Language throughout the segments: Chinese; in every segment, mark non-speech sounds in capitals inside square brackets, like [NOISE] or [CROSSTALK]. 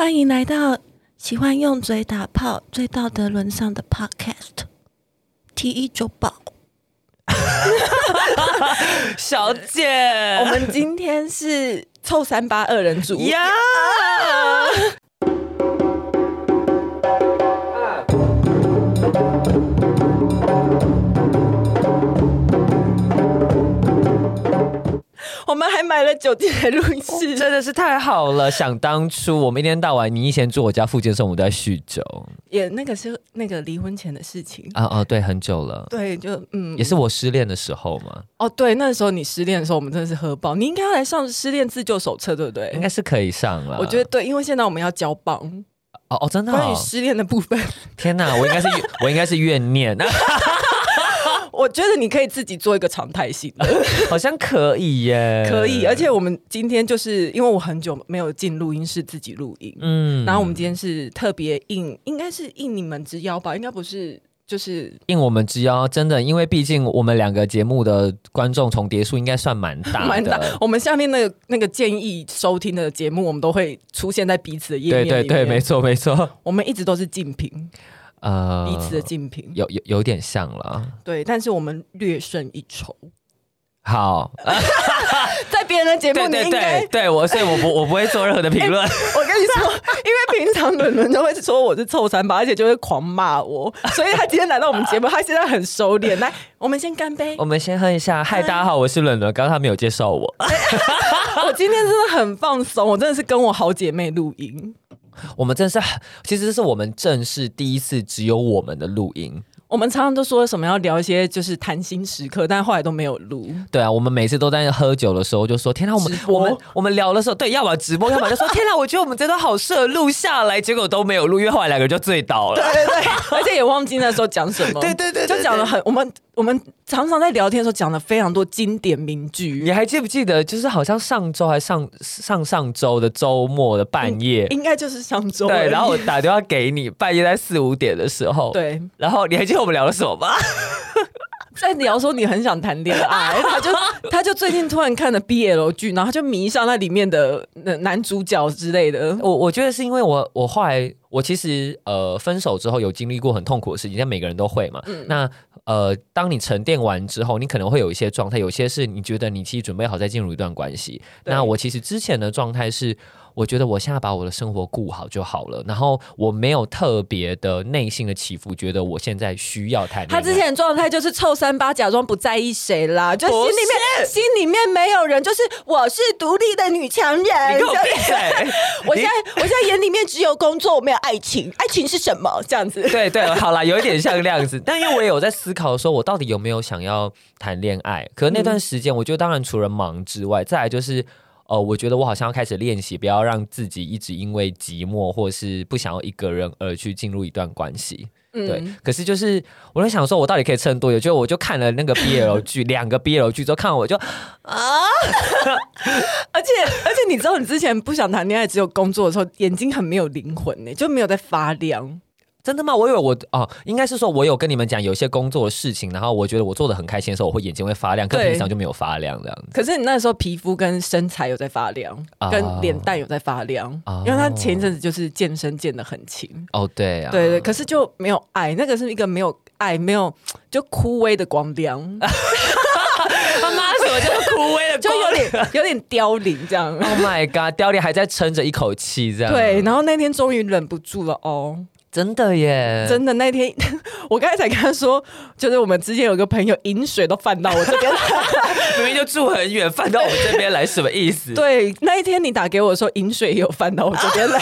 欢迎来到喜欢用嘴打炮、最道德沦丧的 Podcast。T 一九宝，[LAUGHS] 小姐，我们今天是臭三八二人组呀。我们还买了酒店来录音室，真的是太好了。想当初我们一天到晚，你以前住我家附近的时候，我们都在酗酒。也那个是那个离婚前的事情啊哦，对，很久了。对，就嗯，也是我失恋的时候嘛。哦，对，那时候你失恋的时候，我们真的是喝爆。你应该要来上失恋自救手册，对不对？应该是可以上了。我觉得对，因为现在我们要交棒。哦哦，真的、哦。关于失恋的部分，天哪，我应该是我应该是怨念。我觉得你可以自己做一个常态性的，[LAUGHS] 好像可以耶，可以。而且我们今天就是因为我很久没有进录音室自己录音，嗯，然后我们今天是特别应，应该是应你们之邀吧，应该不是，就是应我们之邀，真的，因为毕竟我们两个节目的观众重叠数应该算蛮大的，[LAUGHS] 蛮大。我们下面那个那个建议收听的节目，我们都会出现在彼此的页面对对对，没错没错，我们一直都是竞品。呃，彼此的竞品有有有点像了，对，但是我们略胜一筹。好，[LAUGHS] 在别人的节目里，应该对我，所以我不我不会做任何的评论。[LAUGHS] 我跟你说，因为平常伦伦都会说我是臭三八，而且就会狂骂我，所以他今天来到我们节目，他现在很收敛。来，我们先干杯，我们先喝一下。嗨，大家好，我是伦伦。刚刚他没有介绍我，[LAUGHS] 我今天真的很放松，我真的是跟我好姐妹录音。我们真是，其实是我们正式第一次只有我们的录音。我们常常都说什么要聊一些就是谈心时刻，但后来都没有录。对啊，我们每次都在喝酒的时候就说：“天哪，我们我们我们聊的时候，对，要么直播，要么就说 [LAUGHS] 天哪，我觉得我们这段好适合录下来。”结果都没有录，因为后来两个人就醉倒了。对对对，[LAUGHS] 而且也忘记那时候讲什么。对对对，就讲了很我们。我们常常在聊天的时候讲了非常多经典名句，你还记不记得？就是好像上周还上上上周的周末的半夜，[LAUGHS] 应该就是上周。对，然后我打电话给你，半夜在四五点的时候，对，然后你还记得我们聊了什么吗？在聊说你很想谈恋爱，[LAUGHS] 他就他就最近突然看了 BL 剧，然后他就迷上那里面的男主角之类的。我我觉得是因为我我后来我其实呃分手之后有经历过很痛苦的事情，但每个人都会嘛。嗯、那呃当你沉淀完之后，你可能会有一些状态，有些是你觉得你其实准备好再进入一段关系。那我其实之前的状态是。我觉得我现在把我的生活顾好就好了，然后我没有特别的内心的起伏，觉得我现在需要谈恋爱。他之前的状态就是臭三八，假装不在意谁啦，就心里面心里面没有人，就是我是独立的女强人。你给我闭嘴！[LAUGHS] 我现在我现在眼里面只有工作，我没有爱情。爱情是什么？这样子？对对，好啦，有一点像这样子。但因为我也有在思考，说我到底有没有想要谈恋爱？可是那段时间，我觉得当然除了忙之外，再来就是。哦、呃，我觉得我好像要开始练习，不要让自己一直因为寂寞或是不想要一个人而去进入一段关系。嗯、对，可是就是我在想说，我到底可以撑多久？就我就看了那个 BL 剧，[LAUGHS] 两个 BL 剧之后，看完我就啊，[LAUGHS] 而且而且你知道，你之前不想谈恋爱，只有工作的时候，眼睛很没有灵魂呢，就没有在发亮。真的吗？我以为我哦，应该是说，我有跟你们讲有一些工作的事情，然后我觉得我做的很开心的时候，我会眼睛会发亮，可平常就没有发亮这样子。可是你那时候皮肤跟身材有在发亮，哦、跟脸蛋有在发亮，哦、因为他前一阵子就是健身健的很勤。哦，对啊，对对，可是就没有爱，那个是一个没有爱、没有就枯萎的光亮。[LAUGHS] 他妈什么叫枯萎的光亮？就有点有点凋零这样。Oh my god，凋零还在撑着一口气这样。对，然后那天终于忍不住了哦。真的耶！真的那天，[LAUGHS] 我刚才才跟他说，就是我们之间有个朋友饮水都泛到我这边来，[LAUGHS] 明明就住很远，泛到我这边来，什么意思？[LAUGHS] 对，那一天你打给我说饮水也有泛到我这边来，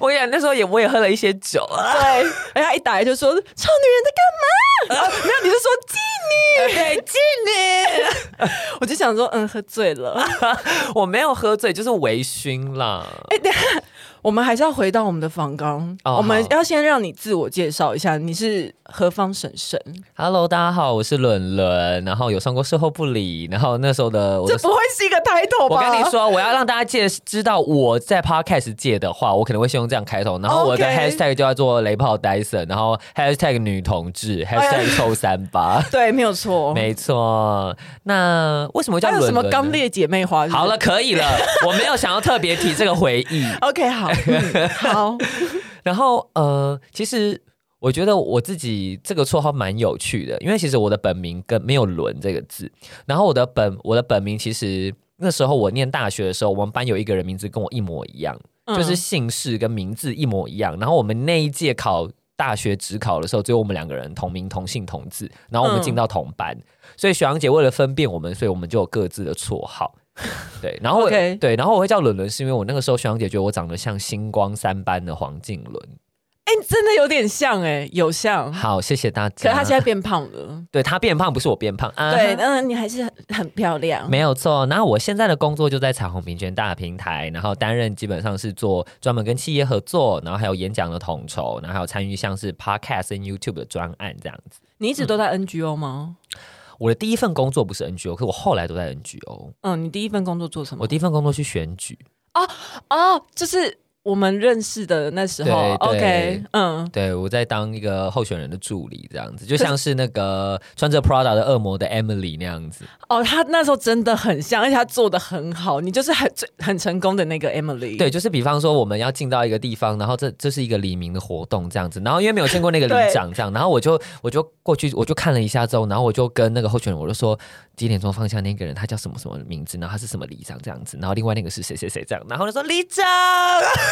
我跟你讲，那时候也我也喝了一些酒啊。对，然后他一打来就说：“臭女人在干嘛？”然后没有，你是说妓女？对，妓女。我就想说，嗯，喝醉了。我没有喝醉，就是微醺啦。哎，等下。我们还是要回到我们的访纲，oh, 我们要先让你自我介绍一下，你是何方神圣？Hello，大家好，我是伦伦，然后有上过售后不理，然后那时候的，这不会是一个 title 吧？我跟你说，我要让大家介知道我在 Podcast 界的话，我可能会先用这样开头，然后我的 Hashtag 就要做雷炮 Dyson，然后 Hashtag 女同志，Hashtag [LAUGHS] 臭三八，[LAUGHS] 对，没有错，没错。那为什么叫伦伦？有什么刚烈姐妹花？好了，可以了，我没有想要特别提这个回忆。[LAUGHS] OK，好。好，嗯、好。[LAUGHS] 然后呃，其实我觉得我自己这个绰号蛮有趣的，因为其实我的本名跟没有“伦”这个字。然后我的本我的本名其实那时候我念大学的时候，我们班有一个人名字跟我一模一样，嗯、就是姓氏跟名字一模一样。然后我们那一届考大学只考的时候，只有我们两个人同名同姓同字，然后我们进到同班。嗯、所以雪阳姐为了分辨我们，所以我们就有各自的绰号。[LAUGHS] 对，然后 Okay. 对，然后我会叫伦伦，是因为我那个时候学长姐觉得我长得像星光三班的黄靖伦。哎，真的有点像哎，有像。好，谢谢大家。可是他现在变胖了。[LAUGHS] 对，他变胖，不是我变胖。啊、对，嗯，你还是很很漂亮。没有错。然后我现在的工作就在彩虹平权大平台，然后担任基本上是做专门跟企业合作，然后还有演讲的统筹，然后还有参与像是 Podcast 跟 YouTube 的专案这样子。你一直都在 NGO 吗？嗯我的第一份工作不是 NGO，可是我后来都在 NGO。嗯，你第一份工作做什么？我第一份工作去选举。哦哦，就是。我们认识的那时候，OK，嗯，对，我在当一个候选人的助理，这样子，就像是那个穿着 Prada 的恶魔的 Emily 那样子。哦，他那时候真的很像，而且他做的很好，你就是很很成功的那个 Emily。对，就是比方说我们要进到一个地方，然后这这是一个黎明的活动这样子，然后因为没有见过那个 [LAUGHS] 里长这样，然后我就我就过去，我就看了一下之后，然后我就跟那个候选人我就说几点钟方向那个人他叫什么什么名字，然后他是什么里长这样子，然后另外那个是谁谁谁这样，然后他说里长。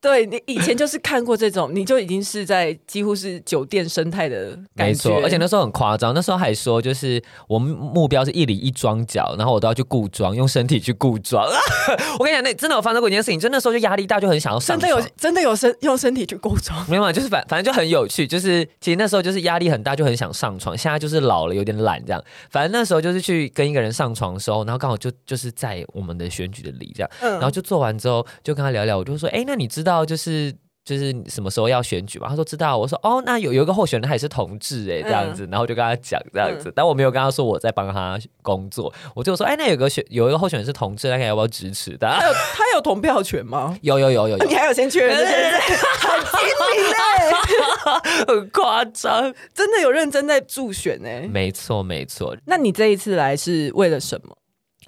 对，你以前就是看过这种，你就已经是在几乎是酒店生态的感觉，没错，而且那时候很夸张，那时候还说就是我们目标是一里一装脚，然后我都要去顾装，用身体去顾装。[LAUGHS] 我跟你讲，那真的有发生过一件事情，就那时候就压力大，就很想要上。真的有，真的有身用身体去顾装，没有嘛？就是反反正就很有趣，就是其实那时候就是压力很大，就很想上床。现在就是老了，有点懒这样。反正那时候就是去跟一个人上床的时候，然后刚好就就是在我们的选举的里这样，嗯、然后就做完之后就跟他聊聊，我就说，哎，那你知道就是。就是什么时候要选举嘛？他说知道。我说哦，那有有一个候选人他也是同志哎，这样子，然后就跟他讲这样子，嗯、但我没有跟他说我在帮他工作，我就说哎，那有个选有一个候选人是同志，大家要不要支持的？他有他有投票权吗？[LAUGHS] 有有有有有，你还有先确认这件事，[LAUGHS] 很精明哎，很夸张，真的有认真在助选哎，没错没错。那你这一次来是为了什么？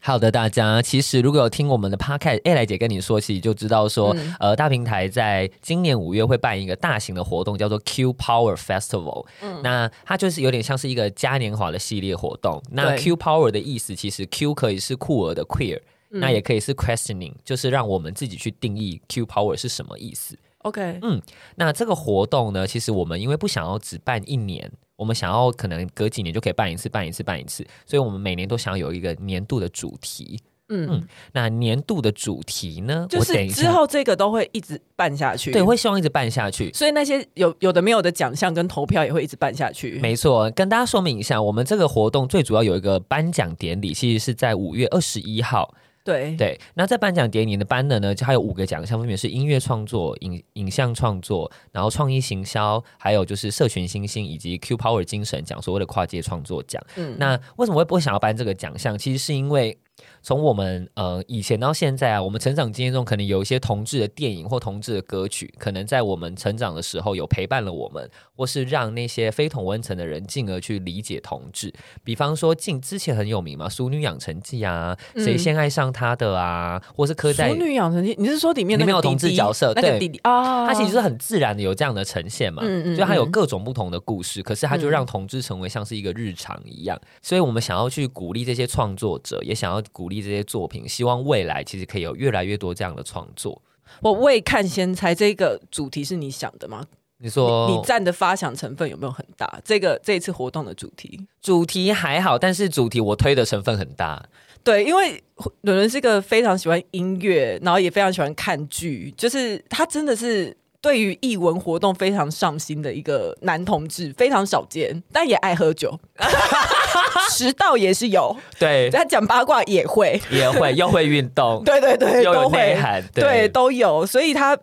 好的，大家其实如果有听我们的 podcast，欸，来姐跟你说起就知道说，嗯、呃，大平台在今年五月会办一个大型的活动，叫做 Q Power Festival。嗯，那它就是有点像是一个嘉年华的系列活动。那 Q Power 的意思，其实 Q 可以是酷儿的 queer，嗯、那也可以是 questioning，就是让我们自己去定义 Q Power 是什么意思。OK，嗯，那这个活动呢，其实我们因为不想要只办一年。我们想要可能隔几年就可以办一次，办一次，办一次，所以我们每年都想要有一个年度的主题。嗯嗯，那年度的主题呢？就是之后这个都会一直办下去。对，会希望一直办下去。所以那些有有的没有的奖项跟投票也会一直办下去。没错，跟大家说明一下，我们这个活动最主要有一个颁奖典礼，其实是在五月二十一号。对对，那在颁奖典礼的颁的呢，就还有五个奖项，分别是音乐创作、影影像创作，然后创意行销，还有就是社群新星以及 Q Power 精神奖，所谓的跨界创作奖。嗯，那为什么会不会想要颁这个奖项？其实是因为。从我们呃以前到现在啊，我们成长经验中可能有一些同志的电影或同志的歌曲，可能在我们成长的时候有陪伴了我们，或是让那些非同温层的人进而去理解同志。比方说，近之前很有名嘛，《淑女养成记》啊，嗯、谁先爱上他的啊，或是柯在《淑女养成记》，你是说里面那个弟弟里面有同志角色？那个弟弟啊，他其实是很自然的有这样的呈现嘛，嗯嗯，就他有各种不同的故事，可是他就让同志成为像是一个日常一样。所以我们想要去鼓励这些创作者，也想要鼓励这些作品，希望未来其实可以有越来越多这样的创作。我未看先猜这个主题是你想的吗？你说你占的发想成分有没有很大？这个这一次活动的主题，主题还好，但是主题我推的成分很大。对，因为伦伦是一个非常喜欢音乐，然后也非常喜欢看剧，就是他真的是。对于艺文活动非常上心的一个男同志，非常少见，但也爱喝酒，[LAUGHS] [LAUGHS] 迟到也是有。对，他讲八卦也会，也会，又会运动，[LAUGHS] 对对对，又有内涵，对，对，都有，所以他。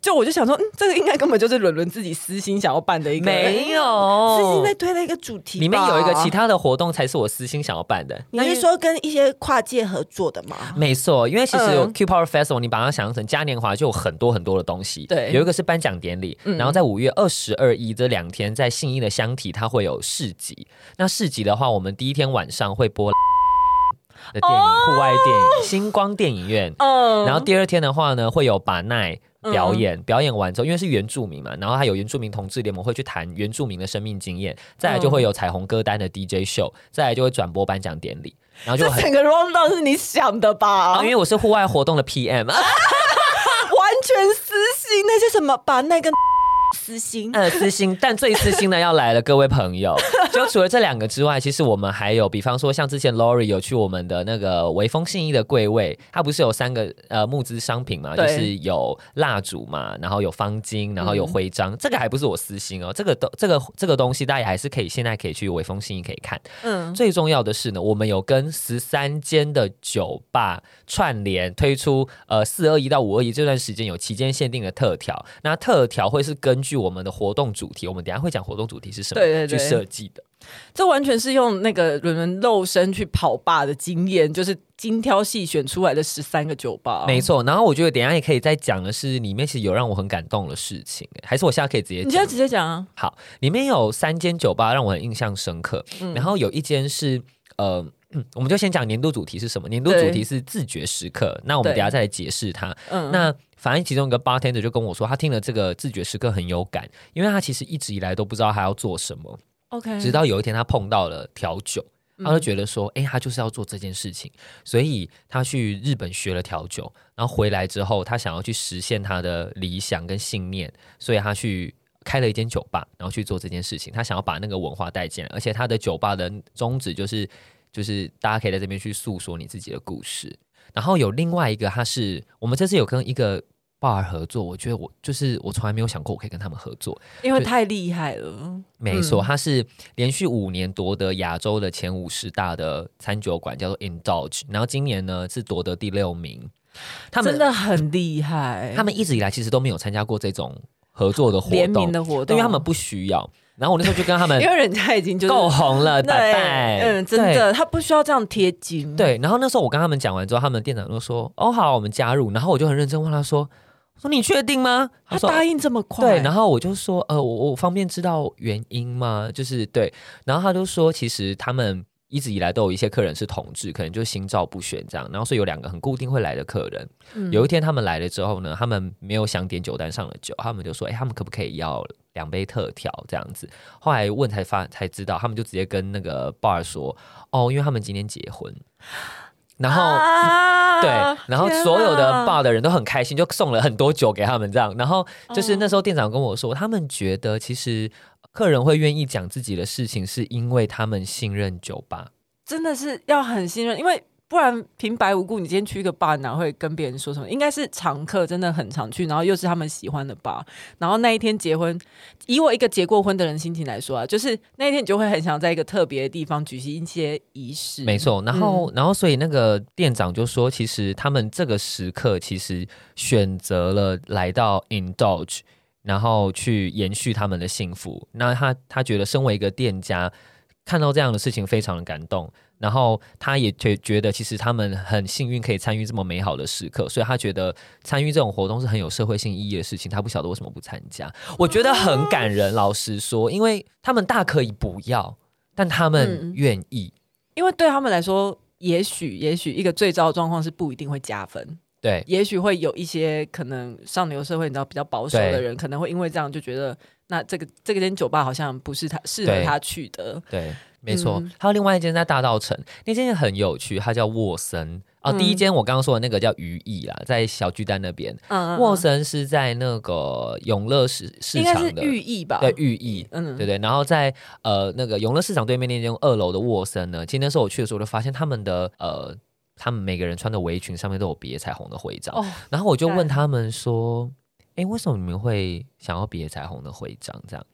就我就想说，嗯，这个应该根本就是伦伦自己私心想要办的一个，没有 [LAUGHS] 私心在推的一个主题，里面有一个其他的活动才是我私心想要办的。你是说跟一些跨界合作的吗？没错，因为其实有 Q Power Festival，你把它想象成嘉年华，就有很多很多的东西。对，有一个是颁奖典礼，然后在五月二十二一这两天，在信义的箱体，它会有市集。那市集的话，我们第一天晚上会播。的电影，户、oh! 外电影，星光电影院。嗯，oh. 然后第二天的话呢，会有把奈表演，嗯、表演完之后，因为是原住民嘛，然后还有原住民同志联盟会去谈原住民的生命经验，再来就会有彩虹歌单的 DJ 秀，再来就会转播颁奖典礼，然后就很整个 rundown 是你想的吧？啊、[LAUGHS] 因为我是户外活动的 PM，[LAUGHS] 完全私信那些什么把那个。私心，呃，私心，但最私心的 [LAUGHS] 要来了，各位朋友，就除了这两个之外，其实我们还有，比方说像之前 Lori 有去我们的那个微风信义的柜位，它不是有三个呃募资商品嘛，就是有蜡烛嘛，然后有方巾，然后有徽章，嗯、这个还不是我私心哦，这个都这个这个东西大家还是可以现在可以去微风信义可以看，嗯，最重要的是呢，我们有跟十三间的酒吧串联推出，呃，四二一到五二一这段时间有期间限定的特调，那特调会是根据我们的活动主题，我们等下会讲活动主题是什么，对对对，去设计的。这完全是用那个伦伦肉身去跑吧的经验，就是精挑细选出来的十三个酒吧，没错。然后我觉得等下也可以再讲的是，里面其实有让我很感动的事情，还是我现在可以直接讲？你现在直接讲啊。好，里面有三间酒吧让我很印象深刻，嗯、然后有一间是呃。嗯，我们就先讲年度主题是什么？年度主题是自觉时刻。那我们等下再来解释它。嗯，那反正其中一个 bartender 就跟我说，他听了这个自觉时刻很有感，因为他其实一直以来都不知道他要做什么。OK，直到有一天他碰到了调酒，他就觉得说，哎、嗯欸，他就是要做这件事情，所以他去日本学了调酒，然后回来之后，他想要去实现他的理想跟信念，所以他去开了一间酒吧，然后去做这件事情。他想要把那个文化带进来，而且他的酒吧的宗旨就是。就是大家可以在这边去诉说你自己的故事，然后有另外一个，他是我们这次有跟一个 bar 合作，我觉得我就是我从来没有想过我可以跟他们合作，因为太厉害了。没错，他是连续五年夺得亚洲的前五十大的餐酒馆，叫做 Indulge，然后今年呢是夺得第六名。他们真的很厉害，他们一直以来其实都没有参加过这种合作的活动，联名的活动，因为他们不需要。然后我那时候就跟他们，[LAUGHS] 因为人家已经就够红了，拜拜。嗯，真的，他不需要这样贴金。对，然后那时候我跟他们讲完之后，他们店长就说：“哦，好，我们加入。”然后我就很认真问他说：“说你确定吗？”他答应这么快？对，然后我就说：“呃，我我方便知道原因吗？”就是对，然后他就说：“其实他们。”一直以来都有一些客人是同志，可能就心照不宣这样，然后所以有两个很固定会来的客人。嗯、有一天他们来了之后呢，他们没有想点酒单上的酒，他们就说：“哎、欸，他们可不可以要两杯特调这样子？”后来问才发才知道，他们就直接跟那个 bar 说：“哦，因为他们今天结婚。”然后、啊、对，然后所有的 bar 的人都很开心，就送了很多酒给他们这样。然后就是那时候店长跟我说，哦、他们觉得其实。客人会愿意讲自己的事情，是因为他们信任酒吧，真的是要很信任，因为不然平白无故，你今天去一个吧，哪会跟别人说什么？应该是常客，真的很常去，然后又是他们喜欢的吧。然后那一天结婚，以我一个结过婚的人心情来说啊，就是那一天你就会很想在一个特别的地方举行一些仪式。没错，然后，然后，所以那个店长就说，其实他们这个时刻其实选择了来到 Indulge。然后去延续他们的幸福。那他他觉得身为一个店家，看到这样的事情非常的感动。然后他也觉觉得其实他们很幸运可以参与这么美好的时刻，所以他觉得参与这种活动是很有社会性意义的事情。他不晓得为什么不参加，我觉得很感人。老实说，因为他们大可以不要，但他们愿意，嗯，因为对他们来说，也许也许一个最糟的状况是不一定会加分。对，也许会有一些可能上流社会，你知道比较保守的人，可能会因为这样就觉得，那这个这个间酒吧好像不是他适合他去的。对，对没错。嗯、还有另外一间在大道城，那间也很有趣，它叫沃森。哦，嗯、第一间我刚刚说的那个叫余意啦，在小巨蛋那边。嗯，沃森是在那个永乐市市场的寓意吧？对，寓意。嗯，对对。然后在呃那个永乐市场对面那间二楼的沃森呢，今天时候我去的时候，我就发现他们的呃。他们每个人穿的围裙上面都有别彩虹的徽章，哦、然后我就问他们说：“哎对，为什么你们会想要别彩虹的徽章？”这样，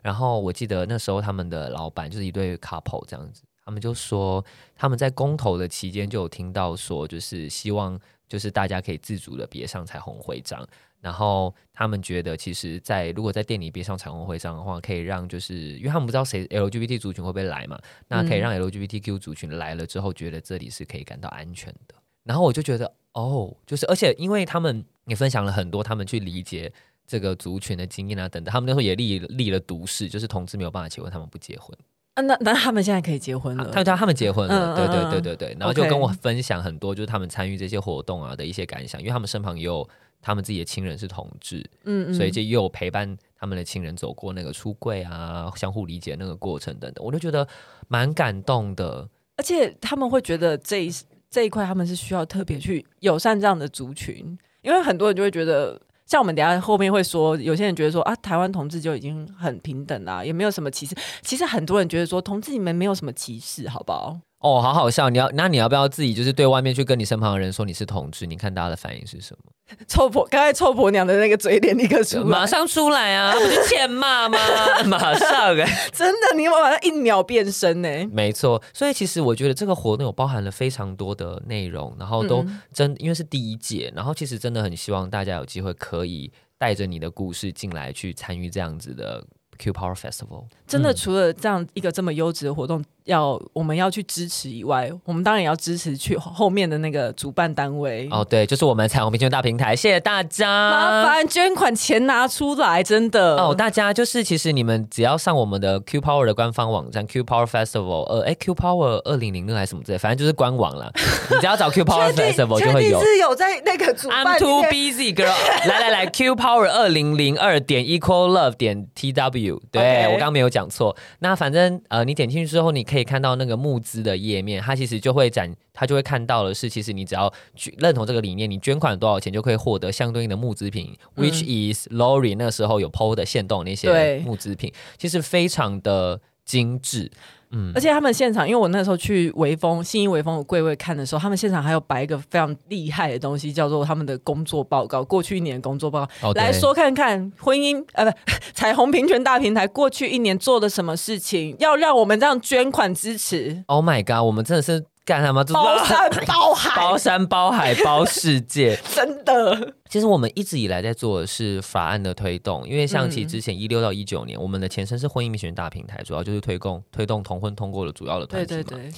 然后我记得那时候他们的老板就是一对 couple 这样子，他们就说他们在公投的期间就有听到说，就是希望就是大家可以自主的别上彩虹徽章。然后他们觉得，其实在，在如果在店里别上彩虹徽章的话，可以让就是，因为他们不知道谁 LGBT 族群会不会来嘛，那可以让 LGBTQ 族群来了之后，觉得这里是可以感到安全的。然后我就觉得，哦，就是，而且因为他们也分享了很多他们去理解这个族群的经验啊等等，他们那时候也立立了毒誓，就是同志没有办法结婚，他们不结婚。啊，那那他们现在可以结婚了？他他他们结婚了，嗯、对对对对对，然后就跟我分享很多，就是他们参与这些活动啊的一些感想，因为他们身旁也有他们自己的亲人是同志，嗯嗯，所以就又陪伴他们的亲人走过那个出柜啊，相互理解那个过程等等，我就觉得蛮感动的，而且他们会觉得这一这一块他们是需要特别去友善这样的族群，因为很多人就会觉得。像我们等下后面会说，有些人觉得说啊，台湾同志就已经很平等啦，也没有什么歧视。其实很多人觉得说，同志你们没有什么歧视，好不好？哦，好好笑！你要那你要不要自己就是对外面去跟你身旁的人说你是同志？你看大家的反应是什么？臭婆，刚才臭婆娘的那个嘴脸立刻出来，马上出来啊！不是欠骂吗？[LAUGHS] 马上哎、欸，真的，你马上一秒变身呢、欸？没错，所以其实我觉得这个活动有包含了非常多的内容，然后都真、嗯、因为是第一届，然后其实真的很希望大家有机会可以带着你的故事进来去参与这样子的 Q Power Festival。真的，除了这样一个这么优质的活动。要我们要去支持以外，我们当然也要支持去后面的那个主办单位哦。对，就是我们彩虹平权大平台，谢谢大家，麻烦捐款钱拿出来，真的哦。大家就是其实你们只要上我们的 Q Power 的官方网站 Q Power Festival，呃，哎，Q Power 二零零六还是什么之类，反正就是官网了。[LAUGHS] 你只要找 Q Power Festival 就会有。是有在那个主办。I'm too busy, girl。来来来，Q Power 二零零二点 Equal Love 点 T W。对.我刚刚没有讲错。那反正呃，你点进去之后，你可以看到那个募资的页面，它其实就会展，它就会看到的是，其实你只要认同这个理念，你捐款多少钱就可以获得相对应的募资品，嗯，which is Lori 那个时候有 PO 的限动那些募资品，其实非常的精致。嗯，而且他们现场，因为我那时候去微风信义微风的柜位看的时候，他们现场还有摆一个非常厉害的东西，叫做他们的工作报告，过去一年的工作报告，哦、来说看看婚姻呃不 [LAUGHS] 彩虹平权大平台过去一年做了什么事情，要让我们这样捐款支持。Oh my god，我们真的是。干什么？包 [LAUGHS] 山包海，包山包海包世界，[LAUGHS] 真的。其实我们一直以来在做的是法案的推动，因为像其之前一六到一九年，嗯，我们的前身是婚姻民选大平台，主要就是推动推动同婚通过的主要的团体嘛。对对对。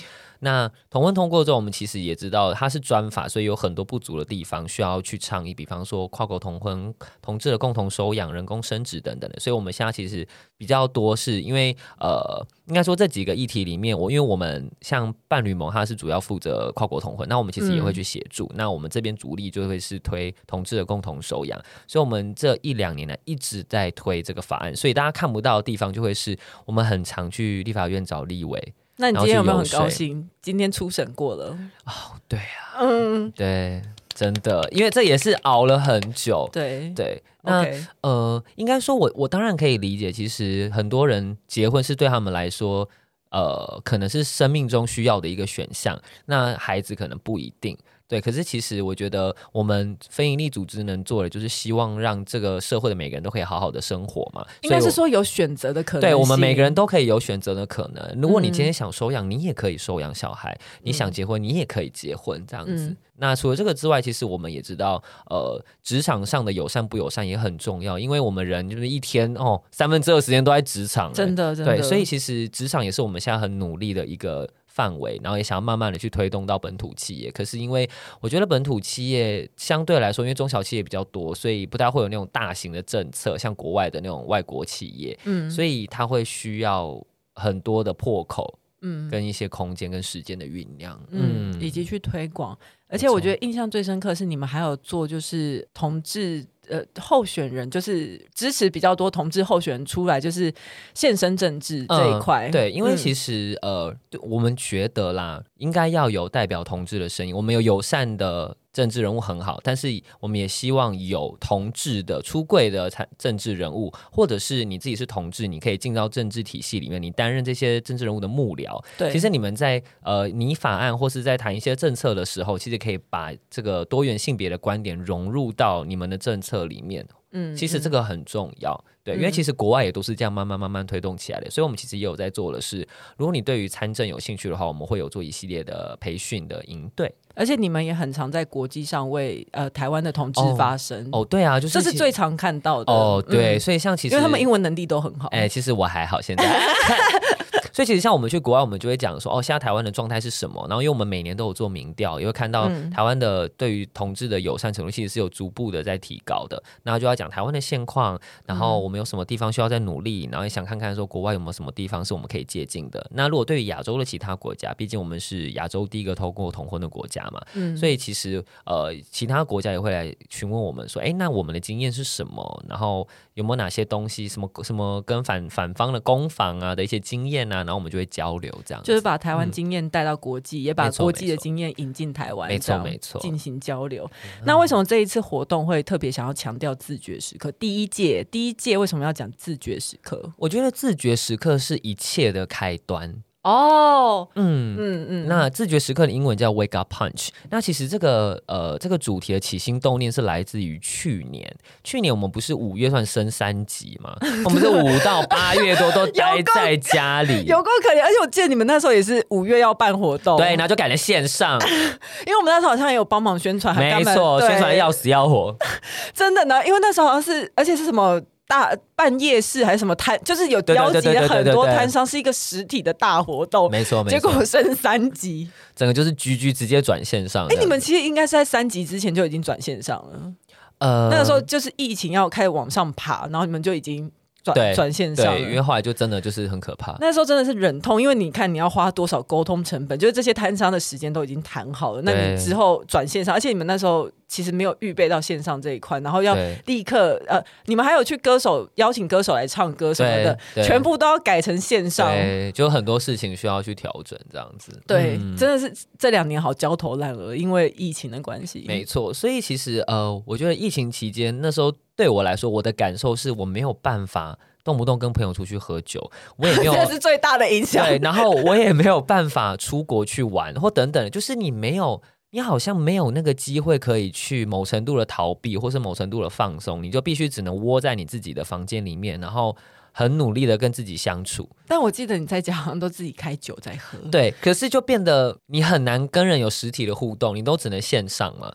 那同婚通过之后，我们其实也知道它是专法，所以有很多不足的地方需要去倡议，比方说跨国同婚、同志的共同收养、人工生殖等等的。所以我们现在其实比较多是因为呃，应该说这几个议题里面，我因为我们像伴侣盟，它是主要负责跨国同婚，那我们其实也会去协助。那我们这边主力就会是推同志的共同收养，所以我们这一两年来一直在推这个法案，所以大家看不到的地方就会是我们很常去立法院找立委。那你今天有没有很高兴？今天初审过了哦，对啊，嗯，对，真的，因为这也是熬了很久，对对。那、okay. 呃，应该说我，我我当然可以理解，其实很多人结婚是对他们来说，呃，可能是生命中需要的一个选项。那孩子可能不一定。对，可是其实我觉得我们非营利组织能做的，就是希望让这个社会的每个人都可以好好的生活嘛。应该是说有选择的可能。对，我们每个人都可以有选择的可能。如果你今天想收养，你也可以收养小孩；嗯、你想结婚，你也可以结婚，这样子。嗯、那除了这个之外，其实我们也知道，呃，职场上的友善不友善也很重要，因为我们人就是一天哦，三分之二时间都在职场，真的，真的。对，所以其实职场也是我们现在很努力的一个。范围，然后也想要慢慢的去推动到本土企业。可是因为我觉得本土企业相对来说，因为中小企业比较多，所以不太会有那种大型的政策，像国外的那种外国企业。嗯，所以它会需要很多的破口，嗯，跟一些空间跟时间的酝酿，嗯，以及去推广。而且我觉得印象最深刻是你们还有做就是同志。呃，候选人就是支持比较多同志候选人出来，就是现身政治这一块。嗯。对，因为其实、嗯、呃，我们觉得啦，应该要有代表同志的声音。我们有友善的。政治人物很好，但是我们也希望有同志的出柜的政治人物，或者是你自己是同志，你可以进到政治体系里面，你担任这些政治人物的幕僚。对，其实你们在呃拟法案或是在谈一些政策的时候，其实可以把这个多元性别的观点融入到你们的政策里面。嗯，其实这个很重要。嗯、对，因为其实国外也都是这样慢慢慢慢推动起来的，所以我们其实也有在做的是，如果你对于参政有兴趣的话，我们会有做一系列的培训的营队。而且你们也很常在国际上为呃台湾的同志发声哦，哦，对啊，就是这是最常看到的哦，对，嗯、所以像其实因为他们英文能力都很好，哎，其实我还好，现在 [LAUGHS] [LAUGHS] [LAUGHS] 所以其实像我们去国外，我们就会讲说，哦，现在台湾的状态是什么？然后因为我们每年都有做民调，也会看到台湾的对于同志的友善程度其实是有逐步的在提高的。然后就要讲台湾的现况，然后我们有什么地方需要再努力，然后也想看看说国外有没有什么地方是我们可以借鉴的。那如果对于亚洲的其他国家，毕竟我们是亚洲第一个透过同婚的国家嘛，嗯，所以其实呃，其他国家也会来询问我们说，哎，那我们的经验是什么？然后有没有哪些东西，什么什么跟反反方的攻防啊的一些经验啊，然后我们就会交流，这样就是把台湾经验带到国际，嗯、也把国际的经验引进台湾，没错没错，进行交流。那为什么这一次活动会特别想要强调自觉时刻？第一届第一届为什么要讲自觉时刻？我觉得自觉时刻是一切的开端。哦、oh，嗯嗯嗯，那自觉时刻的英文叫 Wake Up Punch。那其实这个呃这个主题的起心动念是来自于去年，去年我们不是五月算升三级嘛？[LAUGHS] 我们是五到八月多都待在家里，[LAUGHS] 有够可怜。而且我记得你们那时候也是五月要办活动，对，然后就改成线上，[LAUGHS] 因为我们那时候好像也有帮忙宣传，没错，宣传要死要活，真的呢，因为那时候好像是，而且是什么？大办夜市还是什么摊，就是有邀集了很多摊商，是一个实体的大活动。没错，没错。结果升三级，整个就是居居直接转线上。哎、欸，你们其实应该是在三级之前就已经转线上了。呃，那个时候就是疫情要开始往上爬，然后你们就已经。转转线上，对，因为后来就真的就是很可怕。那时候真的是忍痛，因为你看你要花多少沟通成本，就是这些摊商的时间都已经谈好了，那你之后转线上，而且你们那时候其实没有预备到线上这一块，然后要立刻呃，你们还有去歌手邀请歌手来唱歌什么的，全部都要改成线上，对，就很多事情需要去调整这样子。对，嗯、真的是这两年好焦头烂额，因为疫情的关系。没错，所以其实呃，我觉得疫情期间那时候。对我来说，我的感受是我没有办法动不动跟朋友出去喝酒，我也没有，[LAUGHS] 这是最大的影响。对，然后我也没有办法出国去玩或等等，就是你没有，你好像没有那个机会可以去某程度的逃避，或是某程度的放松，你就必须只能窝在你自己的房间里面，然后很努力的跟自己相处。但我记得你在家好像都自己开酒在喝，对，可是就变得你很难跟人有实体的互动，你都只能线上嘛。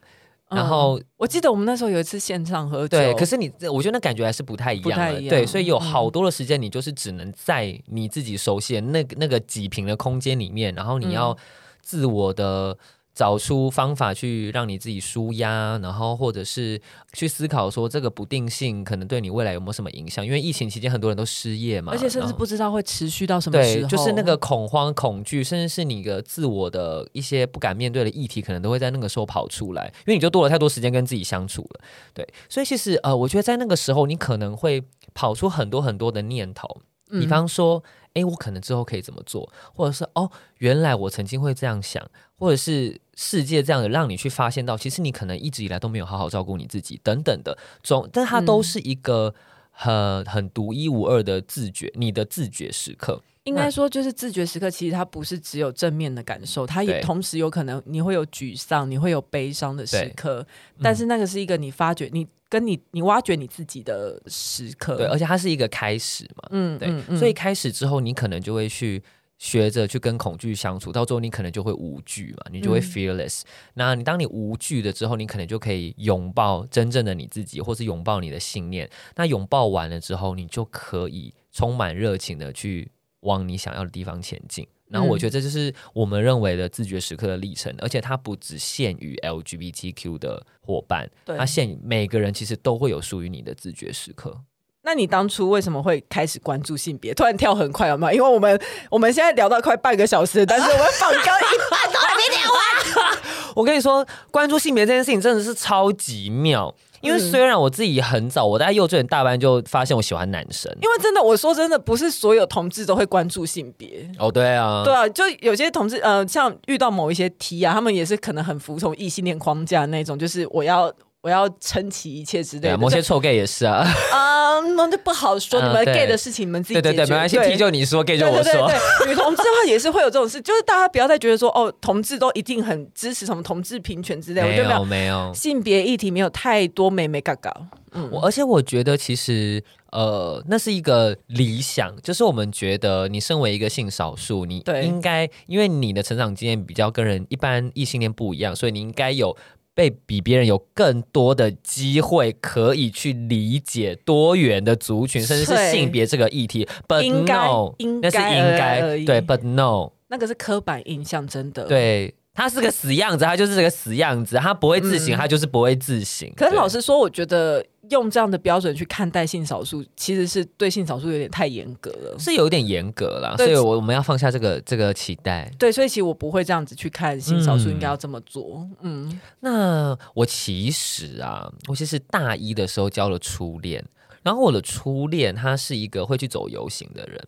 然后、嗯、我记得我们那时候有一次线上喝酒，对，可是你我觉得那感觉还是不太一样，不太一样，对，所以有好多的时间你就是只能在你自己熟悉的那个那个几平的空间里面，然后你要自我的。找出方法去让你自己舒压，然后或者是去思考说这个不定性可能对你未来有没有什么影响？因为疫情期间很多人都失业嘛，而且甚至不知道会持续到什么时候。对，就是那个恐慌、恐惧，甚至是你的自我的一些不敢面对的议题，可能都会在那个时候跑出来，因为你就多了太多时间跟自己相处了。对，所以其实呃，我觉得在那个时候，你可能会跑出很多很多的念头，比方说。嗯哎，我可能之后可以怎么做？或者是哦，原来我曾经会这样想，或者是世界这样的让你去发现到，其实你可能一直以来都没有好好照顾你自己，等等的总，但它都是一个很、嗯、很独一无二的自觉，你的自觉时刻。应该说，就是自觉时刻，其实它不是只有正面的感受，它也同时有可能你会有沮丧，你会有悲伤的时刻，但是那个是一个你发觉你。跟你，你挖掘你自己的时刻，对，而且它是一个开始嘛，嗯，对，嗯、所以开始之后，你可能就会去学着去跟恐惧相处，到最后你可能就会无惧嘛，你就会 fearless、嗯。那你当你无惧了之后，你可能就可以拥抱真正的你自己，或是拥抱你的信念。那拥抱完了之后，你就可以充满热情的去往你想要的地方前进。然后我觉得这就是我们认为的自觉时刻的历程，而且它不只限于 LGBTQ 的伙伴，它限于每个人其实都会有属于你的自觉时刻。那你当初为什么会开始关注性别？突然跳很快有没有？因为我们我们现在聊到快半个小时，但是我们放歌一半都还没聊完。[LAUGHS] 我跟你说，关注性别这件事情真的是超级妙。因为虽然我自己很早，我在幼稚园大班就发现我喜欢男生。因为真的，我说真的，不是所有同志都会关注性别。哦，对啊，对啊，就有些同志，呃，像遇到某一些 T 啊，他们也是可能很服从异性恋框架那种，就是我要。我要撑起一切之类的，啊、某些臭 gay 也是啊。[LAUGHS] 啊，那就不好说。你们 gay 的事情，你们自己解决。对对对，没关系，T 就你说，gay 就我说。对对对对，女同志的话也是会有这种事，[LAUGHS] 就是大家不要再觉得说，哦，同志都一定很支持什么同志平权之类的。没有，我没有，性别议题没有太多美眉嘎嘎。嗯，我而且我觉得其实，呃，那是一个理想，就是我们觉得你身为一个性少数，你应该因为你的成长经验比较跟人一般异性恋不一样，所以你应该有。被比别人有更多的机会可以去理解多元的族群，甚至是性别这个议题。But no，那是应该对，But no，那个是刻板印象，真的对。他是个死样子，他就是这个死样子，他不会自省，嗯、他就是不会自省。可是老实说，我觉得用这样的标准去看待性少数，其实是对性少数有点太严格了，是有点严格了。所以，我我们要放下这个这个期待。对，所以其实我不会这样子去看性少数应该要这么做。嗯，嗯，那我其实啊，我其实大一的时候交了初恋，然后我的初恋他是一个会去走游行的人，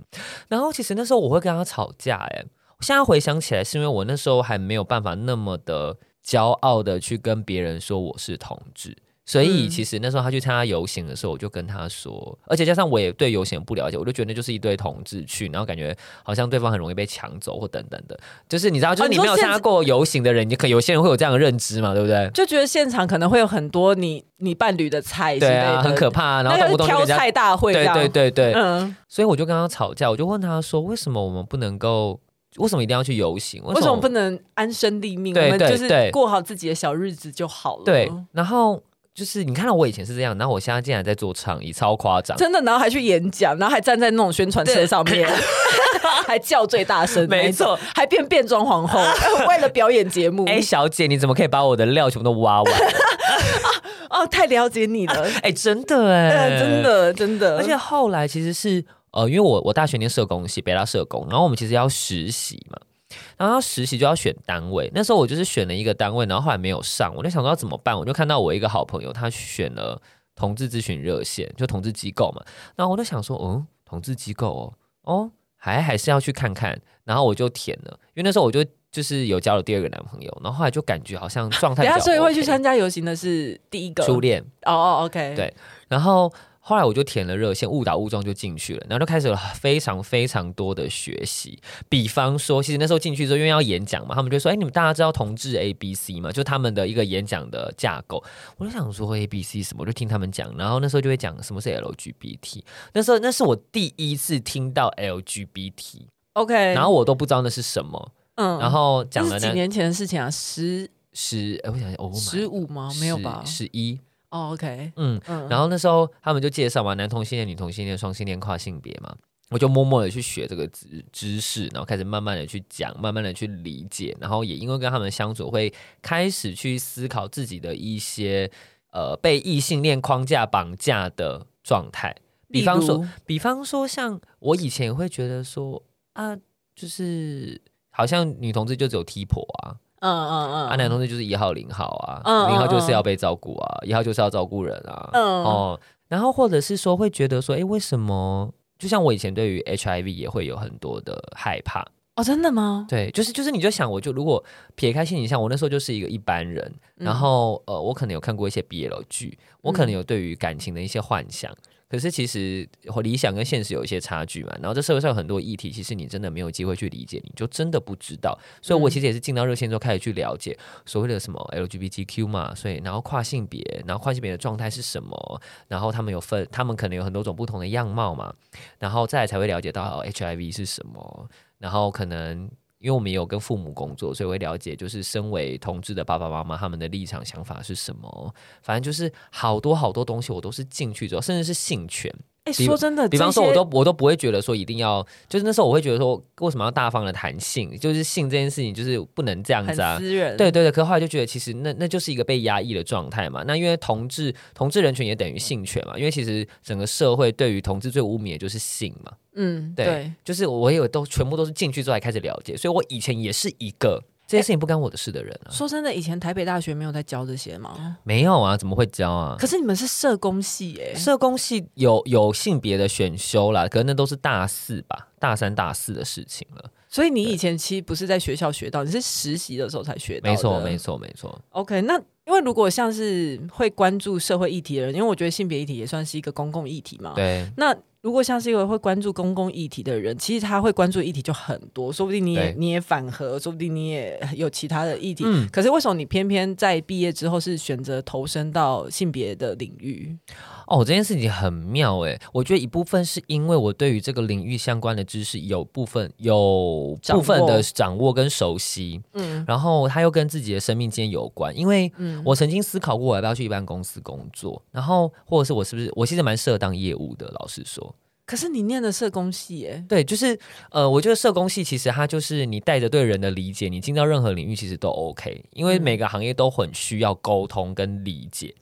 然后其实那时候我会跟他吵架，哎。现在回想起来，是因为我那时候还没有办法那么的骄傲的去跟别人说我是同志，所以其实那时候他去参加游行的时候，我就跟他说，而且加上我也对游行不了解，我就觉得那就是一堆同志去，然后感觉好像对方很容易被抢走或等等的，就是你知道，就是你没有参加过游行的人，你可有些人会有这样的认知嘛，对不对？就觉得现场可能会有很多你你伴侣的菜，对啊，很可怕，然后动不动挑菜大会，对对对对，嗯，所以我就跟他吵架，我就问他说，为什么我们不能够？为什么一定要去游行？为什，么不能安身立命？我们就是过好自己的小日子就好了。对，然后就是你看到我以前是这样，然后我现在竟然在做倡议，超夸张，真的。然后还去演讲，然后还站在那种宣传车上面，[LAUGHS] 还叫最大声，没错，还变变装皇后，[LAUGHS] 为了表演节目。[LAUGHS] 哎，小姐，你怎么可以把我的料全部都挖完？哦，太了解你了，哎，真的哎，真的真的。而且后来其实是呃，因为我我大学念社工系，北大社工，然后我们其实要实习嘛。然后实习就要选单位，那时候我就是选了一个单位，然后后来没有上，我就想说要怎么办，我就看到我一个好朋友他选了同志咨询热线，就同志机构嘛，然后我就想说，嗯，同志机构哦，哦，还还是要去看看，然后我就填了，因为那时候我就就是有交了第二个男朋友，然后后来就感觉好像状态比较 OK，所以会去参加游行的是第一个初恋，哦哦，OK，对，然后。后来我就填了热线，误打误撞就进去了，然后就开始了非常非常多的学习。比方说，其实那时候进去之后，因为要演讲嘛，他们就说：“哎，你们大家知道同志 A B C 吗？就他们的一个演讲的架构。”我就想说 A B C 什么，我就听他们讲。然后那时候就会讲什么是 LGBT。那时候那是我第一次听到 LGBT。OK，然后我都不知道那是什么。嗯，然后讲了几年前的事情啊，十十，哎，我想想，哦，十五吗？没有吧？十一。哦、oh，OK，嗯，然后那时候他们就介绍嘛，男同性恋、女同性恋、双性恋、跨性别嘛，我就默默的去学这个知知识，然后开始慢慢的去讲，慢慢的去理解，然后也因为跟他们相处，会开始去思考自己的一些呃被异性恋框架绑架的状态，比方说，比方说像我以前也会觉得说啊，就是好像女同志就只有踢婆啊。嗯嗯嗯，啊，男同志就是一号零号啊，零号就是要被照顾啊，一号就是要照顾人啊，嗯哦，然后或者是说会觉得说，哎，为什么？就像我以前对于 HIV 也会有很多的害怕哦，真的吗？对，就是就是，你就想，我就如果撇开性倾向，我那时候就是一个一般人，然后呃，我可能有看过一些 BL 剧，我可能有对于感情的一些幻想。可是其实理想跟现实有一些差距嘛，然后这社会上有很多议题，其实你真的没有机会去理解，你就真的不知道。所以我其实也是进到热线之后开始去了解所谓的什么 LGBTQ 嘛，所以然后跨性别，然后跨性别的状态是什么，然后他们有分，他们可能有很多种不同的样貌嘛，然后再来才会了解到 HIV 是什么，然后可能。因为我们也有跟父母工作，所以会了解，就是身为同志的爸爸妈妈他们的立场想法是什么。反正就是好多好多东西，我都是进去之后，甚至是性权。哎，说真的，比方说，我都我都不会觉得说一定要，就是那时候我会觉得说，为什么要大方的谈性？就是性这件事情，就是不能这样子啊。对对对，可后来就觉得，其实那那就是一个被压抑的状态嘛。那因为同志同志人权也等于性权嘛。因为其实整个社会对于同志最污名的就是性嘛。嗯，对，对，就是我有都全部都是进去之后才开始了解，所以我以前也是一个这些事情不干我的事的人啊。说真的，以前台北大学没有在教这些吗？没有啊，怎么会教啊？可是你们是社工系哎，社工系有有性别的选修啦，可能那都是大四吧，大三大四的事情了。所以你以前其实不是在学校学到，你是实习的时候才学到。没错，没错，没错。OK，那因为如果像是会关注社会议题的人，因为我觉得性别议题也算是一个公共议题嘛。对，那。如果像是一个会关注公共议题的人，其实他会关注议题就很多，说不定你也你也反核，说不定你也有其他的议题。嗯，可是为什么你偏偏在毕业之后是选择投身到性别的领域？哦，这件事情很妙哎，我觉得一部分是因为我对于这个领域相关的知识有部分有部分的掌握。跟熟悉，嗯，然后他又跟自己的生命间有关，因为我曾经思考过我要不要去一般公司工作，然后或者是我是不是我其实蛮适合当业务的，老实说。可是你念的社工系耶？对，就是呃，我觉得社工系其实它就是你带着对人的理解，你进到任何领域其实都 OK，因为每个行业都很需要沟通跟理解。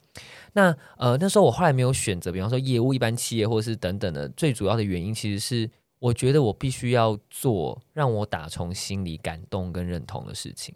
那呃，那时候我后来没有选择，比方说业务、一般企业或者是等等的，最主要的原因其实是我觉得我必须要做让我打从心里感动跟认同的事情。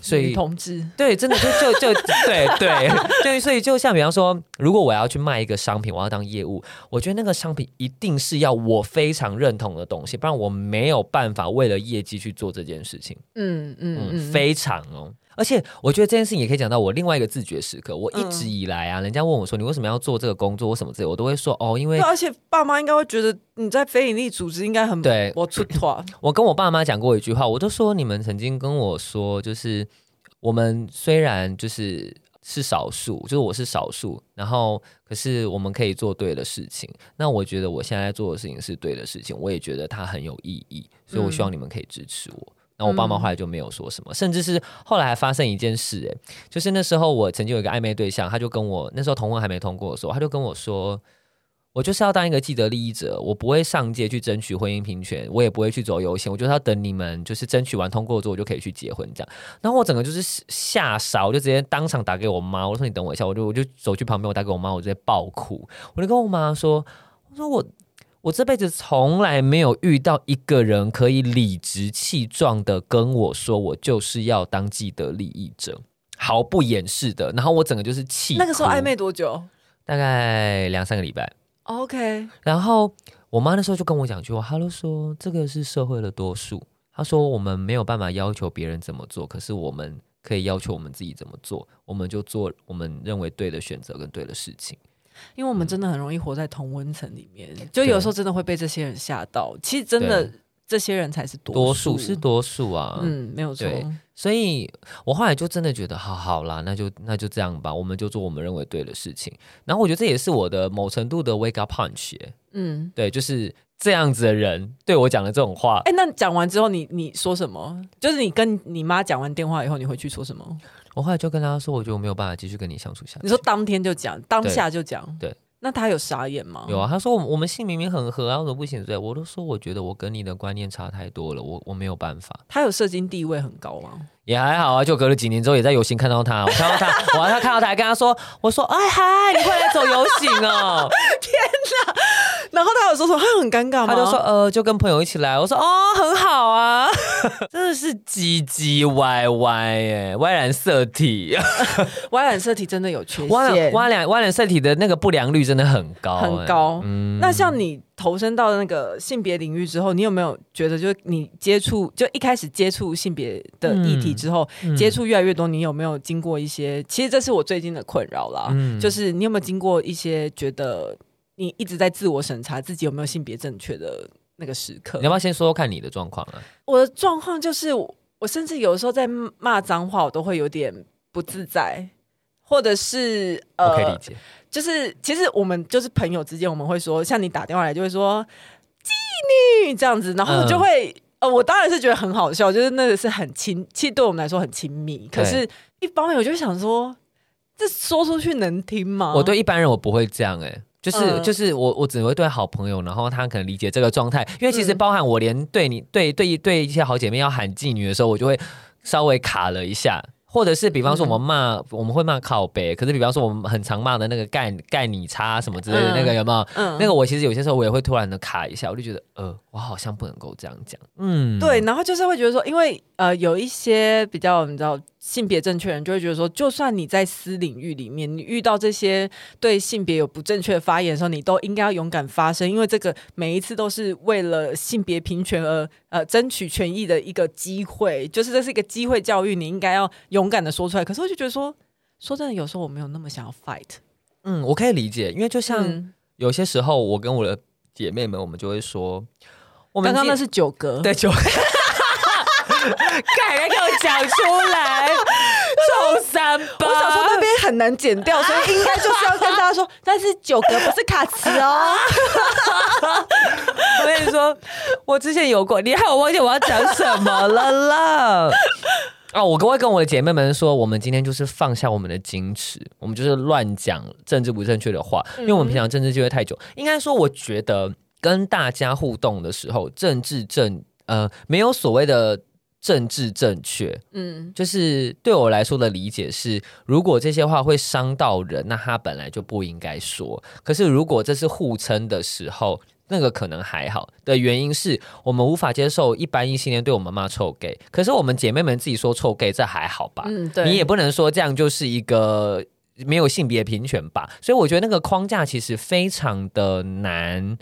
所以同志对，真的就就就对对 [LAUGHS] 对，所以就像比方说，如果我要去卖一个商品，我要当业务，我觉得那个商品一定是要我非常认同的东西，不然我没有办法为了业绩去做这件事情。嗯嗯嗯，嗯，非常哦。而且我觉得这件事情也可以讲到我另外一个自觉时刻。我一直以来啊，嗯、人家问我说，你为什么要做这个工作，或什么之类，我都会说哦，因为而且爸妈应该会觉得你在非营利组织应该很 [LAUGHS] 对。我出团，我跟我爸妈讲过一句话，我都说你们曾经跟我说，就是我们虽然就是是少数，就是我是少数，然后可是我们可以做对的事情。那我觉得我现在做的事情是对的事情，我也觉得它很有意义，所以我希望你们可以支持我。嗯然后我爸妈后来就没有说什么，嗯、甚至是后来还发生一件事，哎，就是那时候我曾经有一个暧昧对象，他就跟我那时候同婚还没通过的时候，他就跟我说，我就是要当一个既得利益者，我不会上街去争取婚姻平权，我也不会去走游行，我就是要等你们就是争取完通过之后，我就可以去结婚这样。然后我整个就是吓傻，我就直接当场打给我妈，我说你等我一下，我就我就走去旁边，我打给我妈，我直接爆哭，我就跟我妈说，我说我。我这辈子从来没有遇到一个人可以理直气壮的跟我说，我就是要当既得利益者，毫不掩饰的。然后我整个就是气。那个时候暧昧多久？大概两三个礼拜。OK。然后我妈那时候就跟我讲句话，她就说：“这个是社会的多数。”她说：“我们没有办法要求别人怎么做，可是我们可以要求我们自己怎么做，我们就做我们认为对的选择跟对的事情。”因为我们真的很容易活在同温层里面，就有时候真的会被这些人吓到。其实真的这些人才是多数，多数是多数啊。嗯，没有错。所以我后来就真的觉得，好好啦，那就那就这样吧，我们就做我们认为对的事情。然后我觉得这也是我的某程度的 wake up punch。嗯，对，就是这样子的人对我讲的这种话。哎，那讲完之后你，你你说什么？就是你跟你妈讲完电话以后，你回去说什么？我后来就跟他说，我觉得我没有办法继续跟你相处下去。你说当天就讲，当下就讲，对。那他有傻眼吗？有啊，他说我们我们性明明很合啊，为什么不行？对，我都说我觉得我跟你的观念差太多了，我我没有办法。他有社经地位很高吗？也还好啊，就隔了几年之后，也在游行看到他，我看到他，我他看到他，还跟他说，我说，哎嗨，你快来走游行哦！[LAUGHS] 天哪！然后他有说说，他很尴尬吗？他就说，呃，就跟朋友一起来。我说，哦，很好啊，[LAUGHS] 真的是唧唧歪歪耶，歪染色体，[LAUGHS] 歪染色体真的有缺陷，歪歪染歪染色体的那个不良率真的很高，很高。嗯，那像你。投身到那个性别领域之后，你有没有觉得，就是你接触，就一开始接触性别的议题之后，嗯、接触越来越多，你有没有经过一些？其实这是我最近的困扰啦，嗯、就是你有没有经过一些觉得你一直在自我审查自己有没有性别正确的那个时刻？你要不要先说说看你的状况啊？我的状况就是，我甚至有时候在骂脏话，我都会有点不自在，或者是呃，我可以理解。就是，其实我们就是朋友之间，我们会说，像你打电话来就会说“妓女”这样子，然后就会，呃，我当然是觉得很好笑，就是那个是很亲，其实对我们来说很亲密。可是，一方面我就想说，这说出去能听吗？我对一般人我不会这样、欸，哎，就是、呃、就是我我只会对好朋友，然后他可能理解这个状态，因为其实包含我连对你对对对一些好姐妹要喊妓女的时候，我就会稍微卡了一下。或者是比方说我们骂、嗯、我们会骂靠北，可是比方说我们很常骂的那个干干你叉什么之类的那个有没有？嗯，那个我其实有些时候我也会突然的卡一下，我就觉得呃，我好像不能够这样讲。嗯，对，然后就是会觉得说，因为呃有一些比较你知道。性别正确人就会觉得说，就算你在私领域里面，你遇到这些对性别有不正确的发言的时候，你都应该要勇敢发声，因为这个每一次都是为了性别平权而呃争取权益的一个机会，就是这是一个机会教育，你应该要勇敢的说出来。可是我就觉得说，说真的，有时候我没有那么想要 fight。嗯，我可以理解，因为就像有些时候我跟我的姐妹们，我们就会说，我们刚刚那是九格，对九格。快来给我讲出来，臭三八！我想说那边很难剪掉，所以应该就是要跟大家说，但是九格不是卡词哦。我跟你说，我之前有过，你害我忘记我要讲什么了啦。哦，我会跟我的姐妹们说，我们今天就是放下我们的矜持，我们就是乱讲政治不正确的话，因为我们平常政治就会太久。应该说，我觉得跟大家互动的时候，政治正呃没有所谓的。政治正确，嗯，就是对我来说的理解是，如果这些话会伤到人，那他本来就不应该说。可是如果这是互称的时候，那个可能还好。的原因是我们无法接受一般异性恋对我们骂臭 gay，可是我们姐妹们自己说臭 gay，这还好吧？嗯，对，你也不能说这样就是一个没有性别平权吧？所以我觉得那个框架其实非常的难。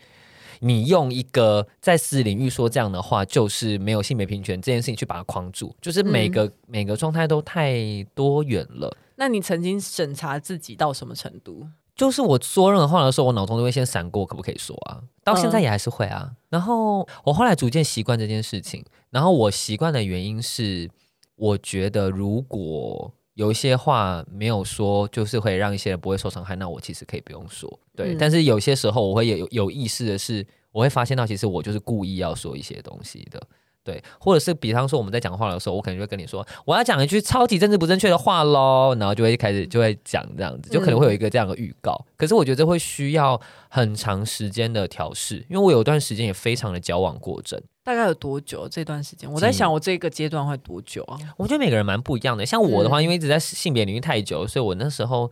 你用一个在私领域说这样的话，就是没有性别平权这件事情去把它框住，就是每个、嗯、每个状态都太多元了。那你曾经审查自己到什么程度？就是我说任何话的时候，我脑中都会先闪过，可不可以说啊？到现在也还是会啊。嗯、然后我后来逐渐习惯这件事情。然后我习惯的原因是，我觉得如果有一些话没有说，就是会让一些人不会受伤害，那我其实可以不用说。对，嗯、但是有些时候我会有有意识的是，我会发现到其实我就是故意要说一些东西的，对，或者是比方说我们在讲话的时候，我可能就会跟你说，我要讲一句超级政治不正确的话喽，然后就会开始就会讲这样子，就可能会有一个这样的预告。嗯、可是我觉得这会需要很长时间的调试，因为我有段时间也非常的矫枉过正。大概有多久？这段时间我在想，我这个阶段会多久啊？我觉得每个人蛮不一样的。像我的话，因为一直在性别领域太久，所以我那时候。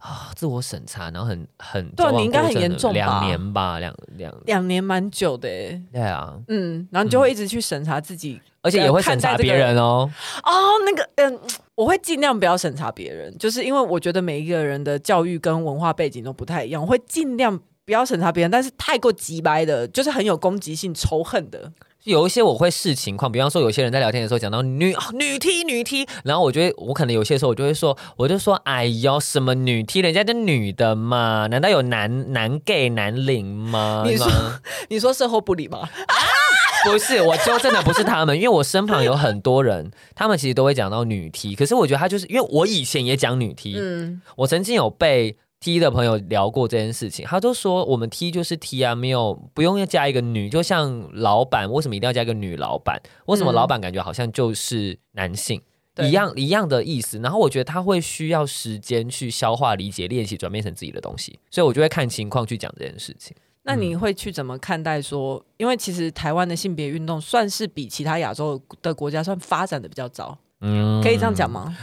啊，自我审查，然后很很对，你应该很严重吧？两年吧，两两两年蛮久的诶。对啊，嗯，然后你就会一直去审查自己，而且也会审查别人哦。哦，那个，嗯，我会尽量不要审查别人，就是因为我觉得每一个人的教育跟文化背景都不太一样，我会尽量不要审查别人，但是太过机掰的，就是很有攻击性、仇恨的。有一些我会视情况，比方说有些人在聊天的时候讲到女女 T 女 T，然后我觉得我可能有些时候我就会说，我就说哎呦什么女 T，人家的女的嘛，难道有男男 gay 男领吗？你说 [LAUGHS] 你说售后不理吗？啊，不是，我纠正的不是他们，因为我身旁有很多人，他们其实都会讲到女 T，可是我觉得他就是因为我以前也讲女 T，嗯，我曾经有被。T 的朋友聊过这件事情，他都说我们 T 就是 T 啊，没有不用要加一个女，就像老板为什么一定要加一个女老板？为什么老板感觉好像就是男性、嗯、一样一样的意思？然后我觉得他会需要时间去消化、理解、练习，转变成自己的东西，所以我就会看情况去讲这件事情。那你会去怎么看待说？嗯、因为其实台湾的性别运动算是比其他亚洲的国家算发展的比较早，嗯，可以这样讲吗？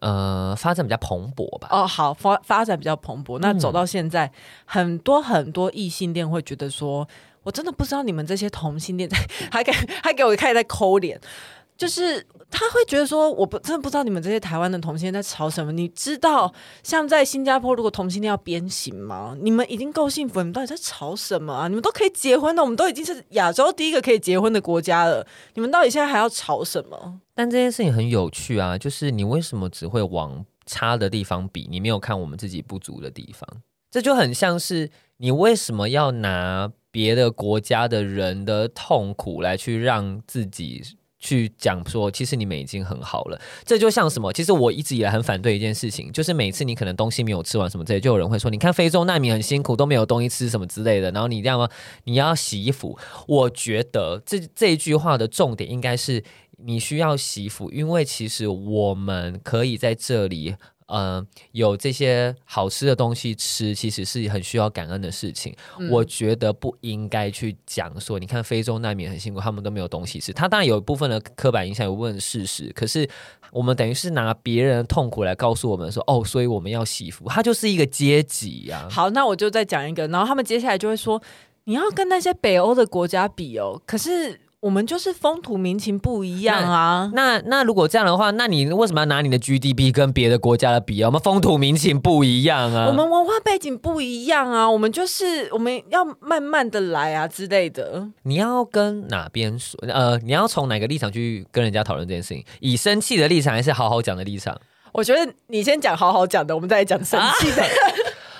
呃，发展比较蓬勃吧。哦，好，发发展比较蓬勃。那走到现在，嗯、很多很多异性恋会觉得说，我真的不知道你们这些同性恋在 [LAUGHS] 还给还给我开始在抠脸。就是他会觉得说，我不真的不知道你们这些台湾的同性恋在吵什么。你知道，像在新加坡，如果同性恋要鞭刑吗？你们已经够幸福，你们到底在吵什么啊？你们都可以结婚了，我们都已经是亚洲第一个可以结婚的国家了，你们到底现在还要吵什么？但这件事情很有趣啊，就是你为什么只会往差的地方比？你没有看我们自己不足的地方，这就很像是你为什么要拿别的国家的人的痛苦来去让自己。去讲说，其实你们已经很好了。这就像什么？其实我一直以来很反对一件事情，就是每次你可能东西没有吃完什么之类，就有人会说，你看非洲难民很辛苦，都没有东西吃什么之类的。然后你这样吗，你要洗衣服。我觉得这这一句话的重点应该是你需要洗衣服，因为其实我们可以在这里。嗯、呃，有这些好吃的东西吃，其实是很需要感恩的事情。嗯、我觉得不应该去讲说，你看非洲难民很辛苦，他们都没有东西吃。他当然有一部分的刻板印象，有一部分事实。可是我们等于是拿别人的痛苦来告诉我们说，哦，所以我们要惜福，它就是一个阶级呀、啊。好，那我就再讲一个，然后他们接下来就会说，你要跟那些北欧的国家比哦，可是。我们就是风土民情不一样啊。那那，那如果这样的话，那你为什么要拿你的 GDP 跟别的国家的比啊？我们风土民情不一样啊，我们文化背景不一样啊。我们就是我们要慢慢的来啊之类的。你要跟哪边说？呃，你要从哪个立场去跟人家讨论这件事情？以生气的立场还是好好讲的立场？我觉得你先讲好好讲的，我们再来讲生气的。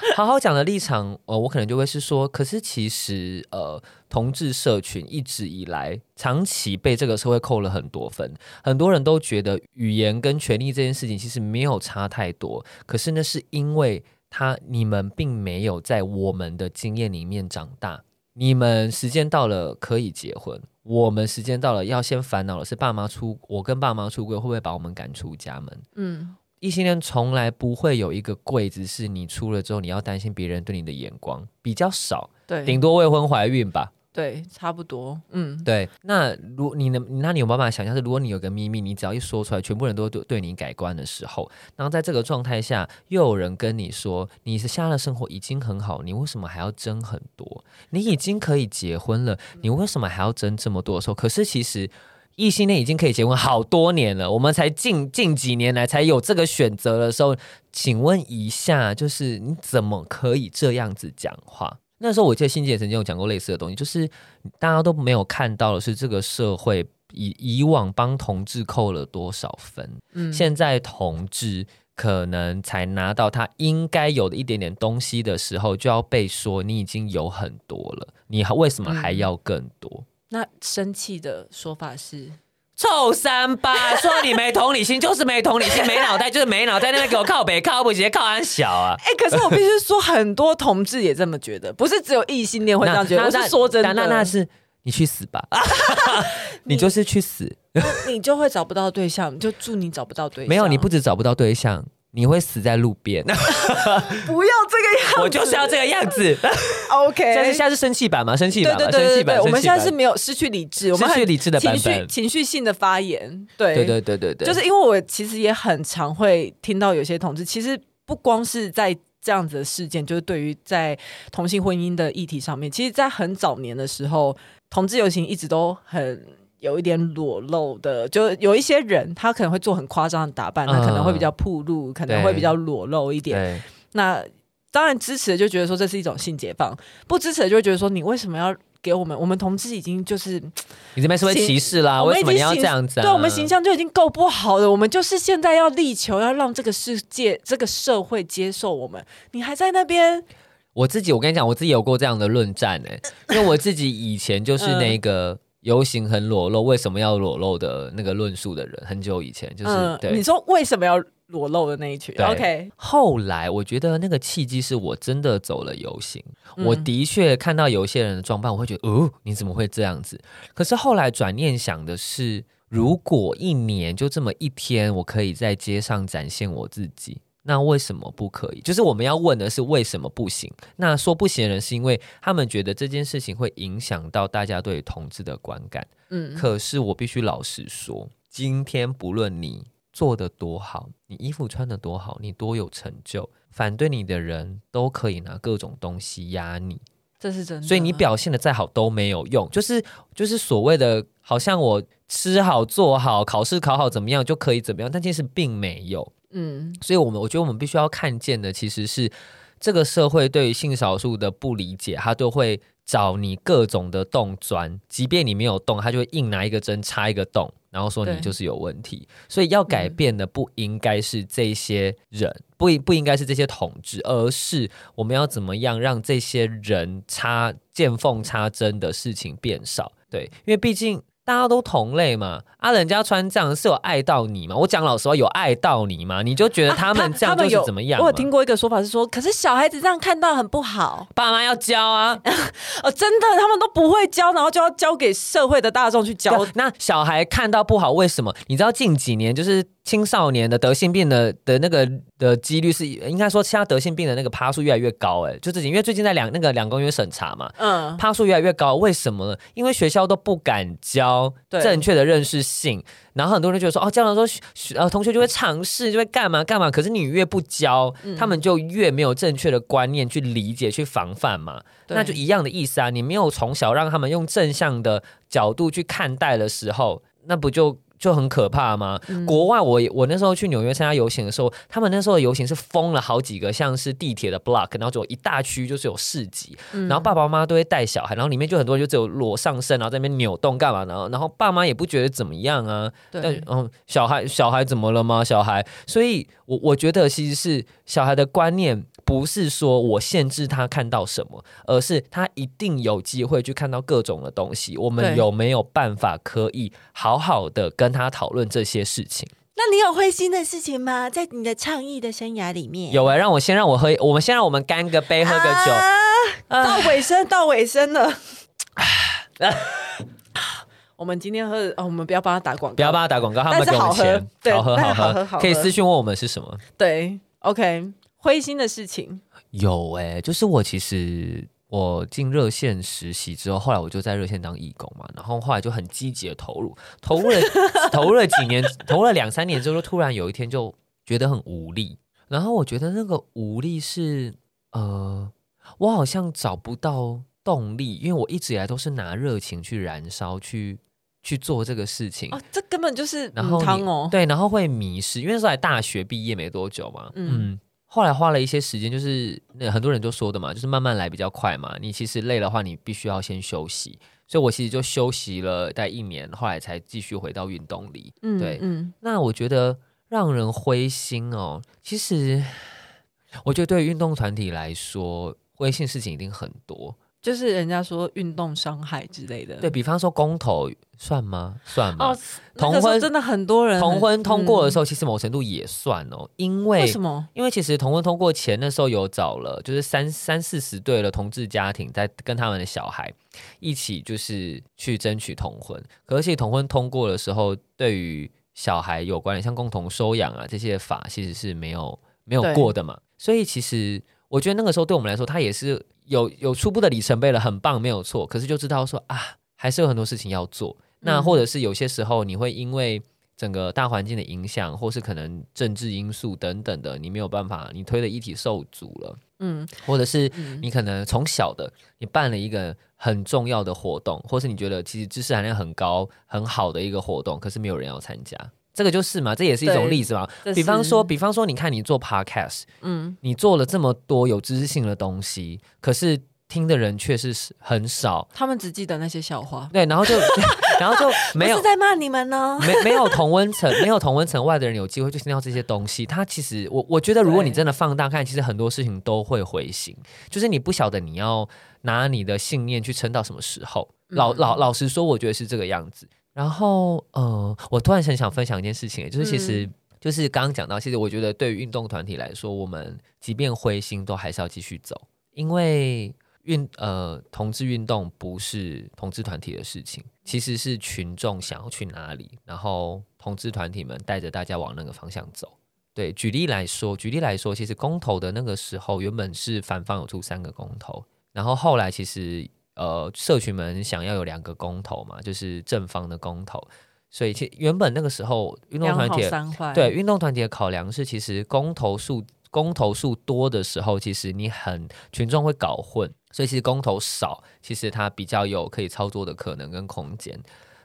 [LAUGHS] 好好讲的立场，呃，我可能就会是说，可是其实呃，同志社群一直以来长期被这个社会扣了很多分，很多人都觉得语言跟权利这件事情其实没有差太多，可是那是因为他你们并没有在我们的经验里面长大，你们时间到了可以结婚，我们时间到了要先烦恼的是爸妈出，我跟爸妈出柜会不会把我们赶出家门？嗯。异性恋从来不会有一个柜子是你出了之后你要担心别人对你的眼光，比较少，对，顶多未婚怀孕吧，对，差不多，嗯，对。那如你能，那你有办法想象是，如果你有个秘密，你只要一说出来，全部人都对对你改观的时候，然后在这个状态下，又有人跟你说你是现在的生活已经很好，你为什么还要争很多？你已经可以结婚了，你为什么还要争这么多的时候？可是其实。异性恋已经可以结婚好多年了，我们才近近几年来才有这个选择的时候，请问一下，就是你怎么可以这样子讲话？那时候我记得欣姐曾经有讲过类似的东西，就是大家都没有看到的是这个社会以以往帮同志扣了多少分，嗯，现在同志可能才拿到他应该有的一点点东西的时候，就要被说你已经有很多了，你还为什么还要更多？嗯那生气的说法是臭三八，说你没同理心 [LAUGHS] 就是没同理心，没脑袋就是没脑袋，那边给我靠北靠不直接靠安小啊！哎、欸，可是我必须说，很多同志也这么觉得，不是只有异性恋会这样觉得。我是说真的，那那是你去死吧，[LAUGHS] 你就是去死，你就会找不到对象，就祝你找不到对象。没有，你不止找不到对象。你会死在路边，[LAUGHS] 不要这个样子，我就是要这个样子。OK，现在是现在是生气版嘛？生气版，对对对对对，我们现在是没有失去理智，我们失去理智的，情绪情绪性的发言。对对对对对对，就是因为我其实也很常会听到有些同志，其实不光是在这样子的事件，就是对于在同性婚姻的议题上面，其实，在很早年的时候，同志游行一直都很。有一点裸露的，就有一些人，他可能会做很夸张的打扮，他可能会比较暴露，可能会比较裸露一点。那当然支持的就觉得说这是一种性解放，不支持的就会觉得说你为什么要给我们？我们同志已经就是你这边是会歧视啦，为什么你要这样子啊？对，我们形象就已经够不好了，我们就是现在要力求要让这个世界、这个社会接受我们，你还在那边？我自己，我跟你讲，我自己有过这样的论战呢、欸，[LAUGHS] 因为我自己以前就是那个。游行很裸露，为什么要裸露的那个论述的人，很久以前就是、嗯、对你说为什么要裸露的那一群。OK，后来我觉得那个契机是我真的走了游行，嗯、我的确看到有些人的装扮，我会觉得哦，你怎么会这样子？可是后来转念想的是，如果一年就这么一天，我可以在街上展现我自己。那为什么不可以？就是我们要问的是为什么不行？那说不行的人是因为他们觉得这件事情会影响到大家对同志的观感。嗯，可是我必须老实说，今天不论你做的多好，你衣服穿的多好，你多有成就，反对你的人都可以拿各种东西压你。这是真的。所以你表现的再好都没有用。就是就是所谓的，好像我吃好做好，考试考好怎么样就可以怎么样，但其实并没有。嗯，所以，我们我觉得我们必须要看见的，其实是这个社会对于性少数的不理解，他都会找你各种的洞钻，即便你没有洞，他就会硬拿一个针插一个洞，然后说你就是有问题。所以要改变的不应该是这些人，嗯、不不应该是这些统治，而是我们要怎么样让这些人插见缝插针的事情变少。对，因为毕竟。大家都同类嘛，啊，人家穿这样是有爱到你吗？我讲老实话，有爱到你吗？你就觉得他们这样就是怎么样？啊、我有听过一个说法是说，可是小孩子这样看到很不好，爸妈要教啊。[LAUGHS] 哦，真的，他们都不会教，然后就要交给社会的大众去教。那小孩看到不好，为什么？你知道近几年就是。青少年的得性病的的那个的几率是，应该说，现在得性病的那个趴数越来越高，哎，就自己，因为最近在两那个两公约审查嘛，嗯，趴数越来越高，为什么呢？因为学校都不敢教正确的认识性，然后很多人觉得说，哦，这样的时候，呃，同学就会尝试，就会干嘛干嘛，可是你越不教，嗯、他们就越没有正确的观念去理解、去防范嘛，那就一样的意思啊，你没有从小让他们用正向的角度去看待的时候，那不就？就很可怕吗？嗯、国外我我那时候去纽约参加游行的时候，他们那时候的游行是封了好几个像是地铁的 block，然后就一大区就是有市集，嗯、然后爸爸妈妈都会带小孩，然后里面就很多人就只有裸上身，然后在那边扭动干嘛呢？然后爸妈也不觉得怎么样啊。对，但嗯，小孩小孩怎么了吗？小孩，所以我我觉得其实是小孩的观念不是说我限制他看到什么，而是他一定有机会去看到各种的东西。我们有没有办法可以好好的跟他讨论这些事情？那你有灰心的事情吗？在你的倡议的生涯里面，有啊、欸，让我先让我喝，我们先让我们干个杯，喝个酒。啊、到尾声，到尾声了。[LAUGHS] 我们今天喝的，哦，我们不要帮他打广告，不要帮他打广告，他们给我们钱，好喝好喝，好喝，可以私讯问我们是什么？对，OK，灰心的事情有哎、欸，就是我其实。我进热线实习之后，后来我就在热线当义工嘛，然后后来就很积极的投入，投入了 [LAUGHS] 投入了几年，投入了两三年之后，就突然有一天就觉得很无力，然后我觉得那个无力是，呃，我好像找不到动力，因为我一直以来都是拿热情去燃烧，去去做这个事情。哦，这根本就是然后哦，对，然后会迷失，因为是来大学毕业没多久嘛，嗯。嗯后来花了一些时间，就是那很多人都说的嘛，就是慢慢来比较快嘛。你其实累的话，你必须要先休息。所以我其实就休息了大概一年，后来才继续回到运动里。嗯，对，嗯。那我觉得让人灰心哦，其实我觉得对于运动团体来说，灰心事情一定很多。就是人家说运动伤害之类的，对，比方说公投算吗？算吗？哦，同婚真的很多人同婚通过的时候，其实某程度也算哦，因为为什么？因为其实同婚通过前的时候有找了，就是三三四十对的同志家庭在跟他们的小孩一起，就是去争取同婚。可是同婚通过的时候，对于小孩有关的，像共同收养啊这些法，其实是没有没有过的嘛。所以其实我觉得那个时候对我们来说，他也是。有有初步的里程碑了，很棒，没有错。可是就知道说啊，还是有很多事情要做。那或者是有些时候，你会因为整个大环境的影响，或是可能政治因素等等的，你没有办法，你推的议题受阻了。嗯，或者是你可能从小的你办了一个很重要的活动，或是你觉得其实知识含量很高、很好的一个活动，可是没有人要参加。这个就是嘛，这也是一种例子嘛。比方说，比方说，你看你做 podcast，嗯，你做了这么多有知识性的东西，可是听的人却是很少。他们只记得那些笑话，对，然后就，[LAUGHS] 然后就没有是在骂你们呢。没没有同温层，没有同温层外的人有机会去听到这些东西。他其实，我我觉得，如果你真的放大看，其实很多事情都会回形，就是你不晓得你要拿你的信念去撑到什么时候。老老老实说，我觉得是这个样子。然后，呃，我突然很想分享一件事情，就是其实、嗯、就是刚刚讲到，其实我觉得对于运动团体来说，我们即便灰心，都还是要继续走，因为运呃同志运动不是同志团体的事情，其实是群众想要去哪里，然后同志团体们带着大家往那个方向走。对，举例来说，举例来说，其实公投的那个时候，原本是反方有出三个公投，然后后来其实。呃，社群们想要有两个公投嘛，就是正方的公投，所以其原本那个时候运动团体对运动团体的考量是，其实公投数公投数多的时候，其实你很群众会搞混，所以其实公投少，其实它比较有可以操作的可能跟空间。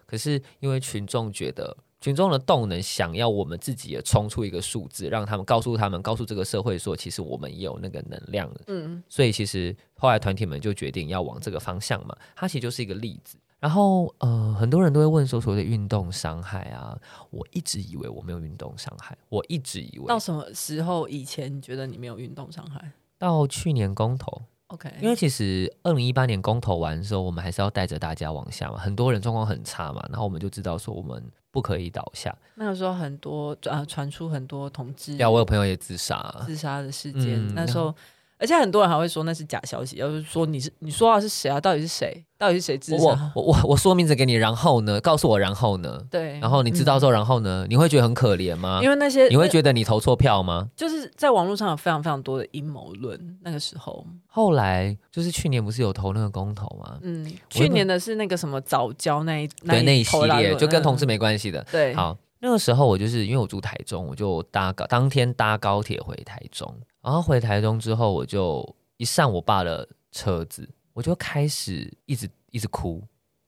可是因为群众觉得。群众的动能想要我们自己也冲出一个数字，让他们告诉他们，告诉这个社会说，其实我们也有那个能量。嗯，所以其实后来团体们就决定要往这个方向嘛。它其实就是一个例子。然后呃，很多人都会问说，所谓的运动伤害啊，我一直以为我没有运动伤害，我一直以为到什么时候以前你觉得你没有运动伤害？到去年公投。OK，因为其实二零一八年公投完的时候，我们还是要带着大家往下嘛。很多人状况很差嘛，然后我们就知道说我们不可以倒下。那个时候很多啊，传出很多同志，对，我有朋友也自杀，自杀的事件。嗯、那时候。而且很多人还会说那是假消息，要是说你是你说话是谁啊？到底是谁？到底是谁自杀？我我我我说名字给你，然后呢？告诉我然后呢？对，然后你知道之后，然后呢？你会觉得很可怜吗？因为那些你会觉得你投错票吗？就是在网络上有非常非常多的阴谋论。那个时候，后来就是去年不是有投那个公投吗？嗯，去年的是那个什么早教那一对那一系列，就跟同志没关系的。对，好，那个时候我就是因为我住台中，我就搭高当天搭高铁回台中，然后回台中之后我就。一上我爸的车子，我就开始一直一直哭，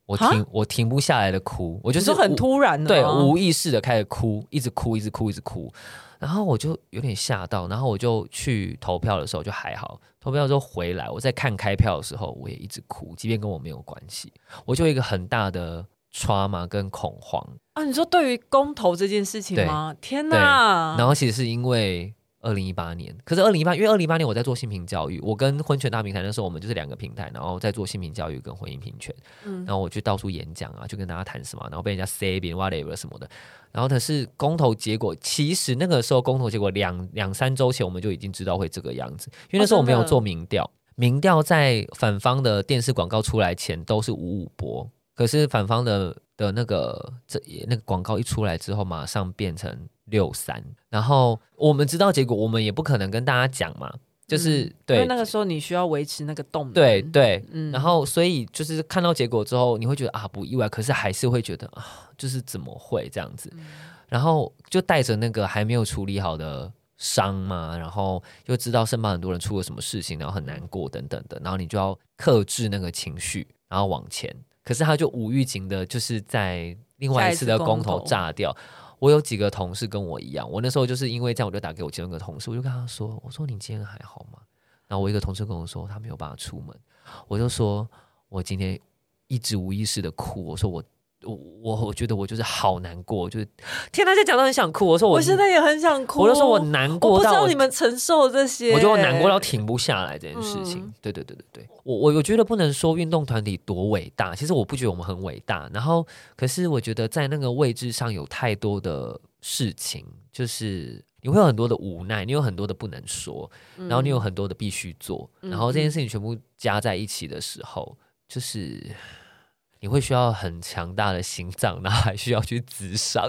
我停我停不下来的哭，我就是很突然的，对，无意识的开始哭，一直哭，一直哭，一直哭，然后我就有点吓到，然后我就去投票的时候就还好，投票之后回来，我在看开票的时候，我也一直哭，即便跟我没有关系，我就有一个很大的 trauma 跟恐慌啊！你说对于公投这件事情吗？天哪！然后其实是因为。二零一八年，可是二零一八，因为二零一八年我在做性平教育，我跟婚权大平台那时候我们就是两个平台，然后在做性平教育跟婚姻平权，嗯，然后我就到处演讲啊，就跟大家谈什么，然后被人家 say 别人 whatever 什么的，然后可是公投结果，其实那个时候公投结果两两三周前我们就已经知道会这个样子，因为那时候我没有做民调，哦、民调在反方的电视广告出来前都是五五波，可是反方的的那个这那个广告一出来之后，马上变成。六三，然后我们知道结果，我们也不可能跟大家讲嘛，就是、嗯、对，因为那个时候你需要维持那个动对对，嗯，然后所以就是看到结果之后，你会觉得啊不意外，可是还是会觉得啊，就是怎么会这样子，嗯、然后就带着那个还没有处理好的伤嘛，然后又知道身旁很多人出了什么事情，然后很难过等等的，然后你就要克制那个情绪，然后往前，可是他就无预警的，就是在另外一次的公投。炸掉。我有几个同事跟我一样，我那时候就是因为这样，我就打给我其中一个同事，我就跟他说：“我说你今天还好吗？”然后我一个同事跟我说他没有办法出门，我就说我今天一直无意识的哭，我说我。我我我觉得我就是好难过，就是天哪，在讲到很想哭。我说我，我现在也很想哭。我就说我难过到我，我不知道你们承受这些，我觉得我难过到停不下来这件事情。嗯、对对对对对，我我我觉得不能说运动团体多伟大，其实我不觉得我们很伟大。然后，可是我觉得在那个位置上有太多的事情，就是你会有很多的无奈，你有很多的不能说，然后你有很多的必须做，然后这件事情全部加在一起的时候，就是。你会需要很强大的心脏，然后还需要去自商。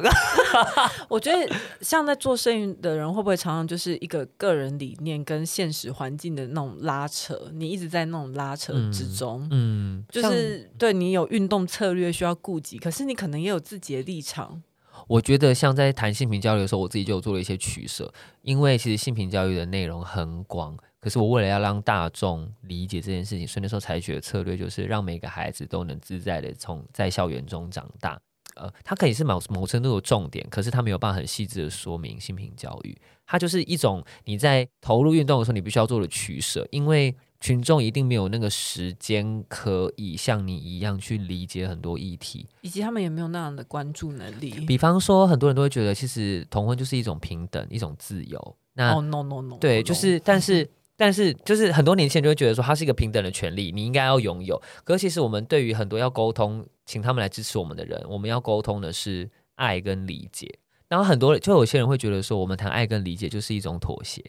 [LAUGHS] 我觉得像在做生意的人，会不会常常就是一个个人理念跟现实环境的那种拉扯？你一直在那种拉扯之中，嗯，嗯就是对你有运动策略需要顾及，可是你可能也有自己的立场。我觉得像在谈性平教育的时候，我自己就有做了一些取舍，因为其实性平教育的内容很广。可是我为了要让大众理解这件事情，所以那时候采取的策略就是让每个孩子都能自在的从在校园中长大。呃，它可以是某某程度的重点，可是它没有办法很细致的说明性平教育。它就是一种你在投入运动的时候，你必须要做的取舍，因为群众一定没有那个时间可以像你一样去理解很多议题，以及他们也没有那样的关注能力。比方说，很多人都会觉得，其实同婚就是一种平等，一种自由。那、oh, no no no，对，就是，但是。[LAUGHS] 但是，就是很多年轻人就会觉得说，它是一个平等的权利，你应该要拥有。可是，其实我们对于很多要沟通，请他们来支持我们的人，我们要沟通的是爱跟理解。然后，很多就有些人会觉得说，我们谈爱跟理解就是一种妥协。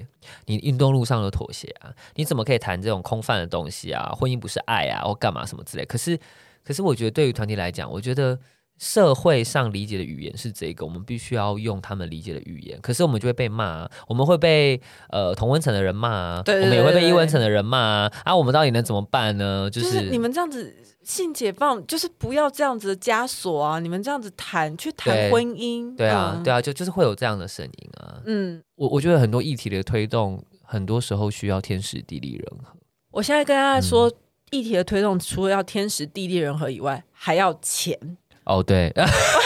你运动路上的妥协啊，你怎么可以谈这种空泛的东西啊？婚姻不是爱啊，或干嘛什么之类。可是，可是我觉得对于团体来讲，我觉得。社会上理解的语言是这个，我们必须要用他们理解的语言。可是我们就会被骂，我们会被呃同温层的人骂，对，对，对，对，我们也会被异温层的人骂啊。我们到底能怎么办呢？就是、就是、你们这样子性解放，就是不要这样子的枷锁啊！你们这样子谈去谈婚姻，对，对啊，嗯、对啊，就就是会有这样的声音啊。嗯，我我觉得很多议题的推动，很多时候需要天时地利人和。我现在跟大家说，嗯、议题的推动除了要天时地利人和以外，还要钱。哦，对，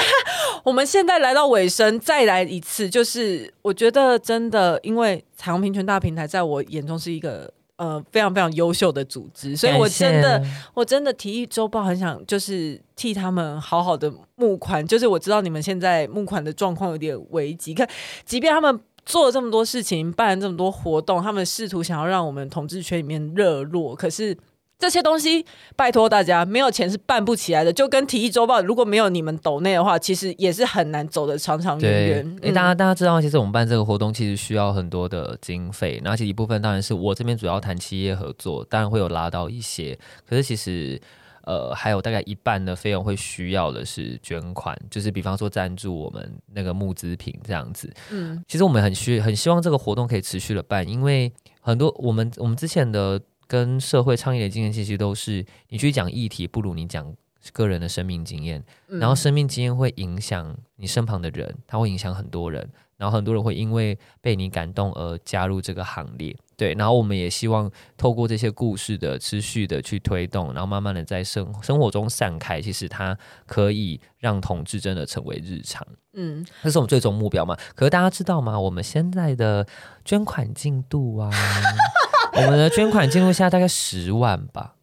[LAUGHS] 我们现在来到尾声，再来一次，就是我觉得真的，因为彩虹平权大平台在我眼中是一个呃非常非常优秀的组织，所以我真的我真的提议周报很想就是替他们好好的募款，就是我知道你们现在募款的状况有点危急，看即便他们做了这么多事情，办了这么多活动，他们试图想要让我们同志圈里面热络，可是。这些东西，拜托大家，没有钱是办不起来的。就跟体育周报，如果没有你们抖内的话，其实也是很难走得长长远远。哎、嗯，大家大家知道，其实我们办这个活动，其实需要很多的经费。那其实一部分当然是我这边主要谈企业合作，当然会有拉到一些。可是其实，呃，还有大概一半的费用会需要的是捐款，就是比方说赞助我们那个募资品这样子。嗯，其实我们很需很希望这个活动可以持续的办，因为很多我们我们之前的。跟社会倡议的经验，其实都是你去讲议题，不如你讲个人的生命经验。嗯、然后生命经验会影响你身旁的人，它会影响很多人。然后很多人会因为被你感动而加入这个行列。对，然后我们也希望透过这些故事的持续的去推动，然后慢慢的在生生活中散开。其实它可以让同志真的成为日常。嗯，这是我们最终目标嘛？可是大家知道吗？我们现在的捐款进度啊。我们的捐款进度现在大概十万吧，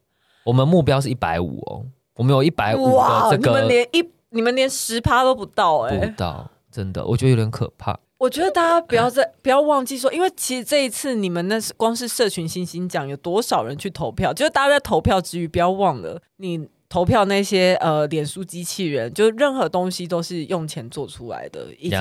我们目标是一百五哦，我们有一百五的这个，你们连一你们连十趴都不到哎、欸，不到，真的，我觉得有点可怕。我觉得大家不要再不要忘记说，因为其实这一次你们那是光是社群星星奖有多少人去投票，就是大家在投票之余，不要忘了你投票那些呃脸书机器人，就任何东西都是用钱做出来的，以及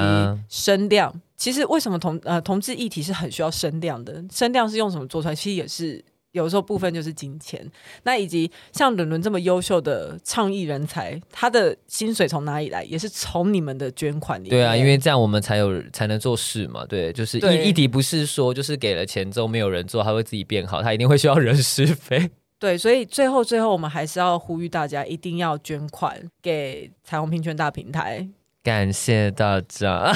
声量。其实为什么同呃同志议题是很需要声量的？声量是用什么做出来？其实也是。有时候部分就是金钱，那以及像伦伦这么优秀的倡议人才，他的薪水从哪里来？也是从你们的捐款里面。对啊，因为这样我们才有才能做事嘛。对，就是议题不是说就是给了钱之后没有人做，他会自己变好，他一定会需要人事费。对，所以最后最后我们还是要呼吁大家一定要捐款给彩虹平权大平台。感谢大家。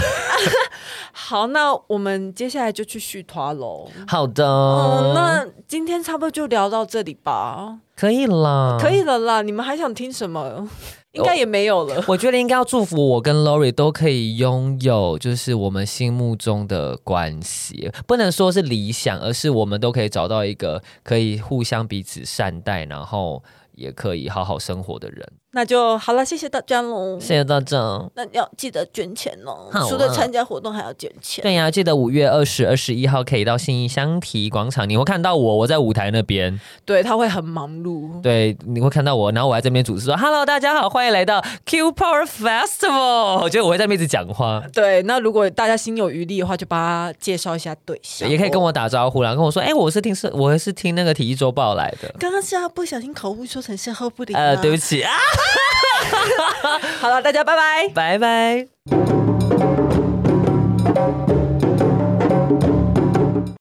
[LAUGHS] 好，那我们接下来就去续团喽。好的、嗯，那今天差不多就聊到这里吧。可以了，可以了啦。你们还想听什么？应该也没有了。[LAUGHS] 我觉得应该要祝福我跟 Lori 都可以拥有，就是我们心目中的关系，不能说是理想，而是我们都可以找到一个可以互相彼此善待，然后也可以好好生活的人。那就好了，谢谢大家喽！谢谢大家。那要记得捐钱哦，除了参加活动还要捐钱。对呀，记得五月二十、二十一号可以到信义香堤广场，你会看到我，我在舞台那边。对，他会很忙碌。对，你会看到我，然后我在这边主持说：“Hello，大家好，欢迎来到 Q Power Festival。”我觉得我会在那边一直讲话。对，那如果大家心有余力的话，就帮他介绍一下对象，也可以跟我打招呼啦，跟我说：“哎，我是听是，我是听那个体育周报来的。”刚刚是要不小心口误说成是后不理。呃，对不起啊。[LAUGHS] 好了，大家拜拜，拜拜。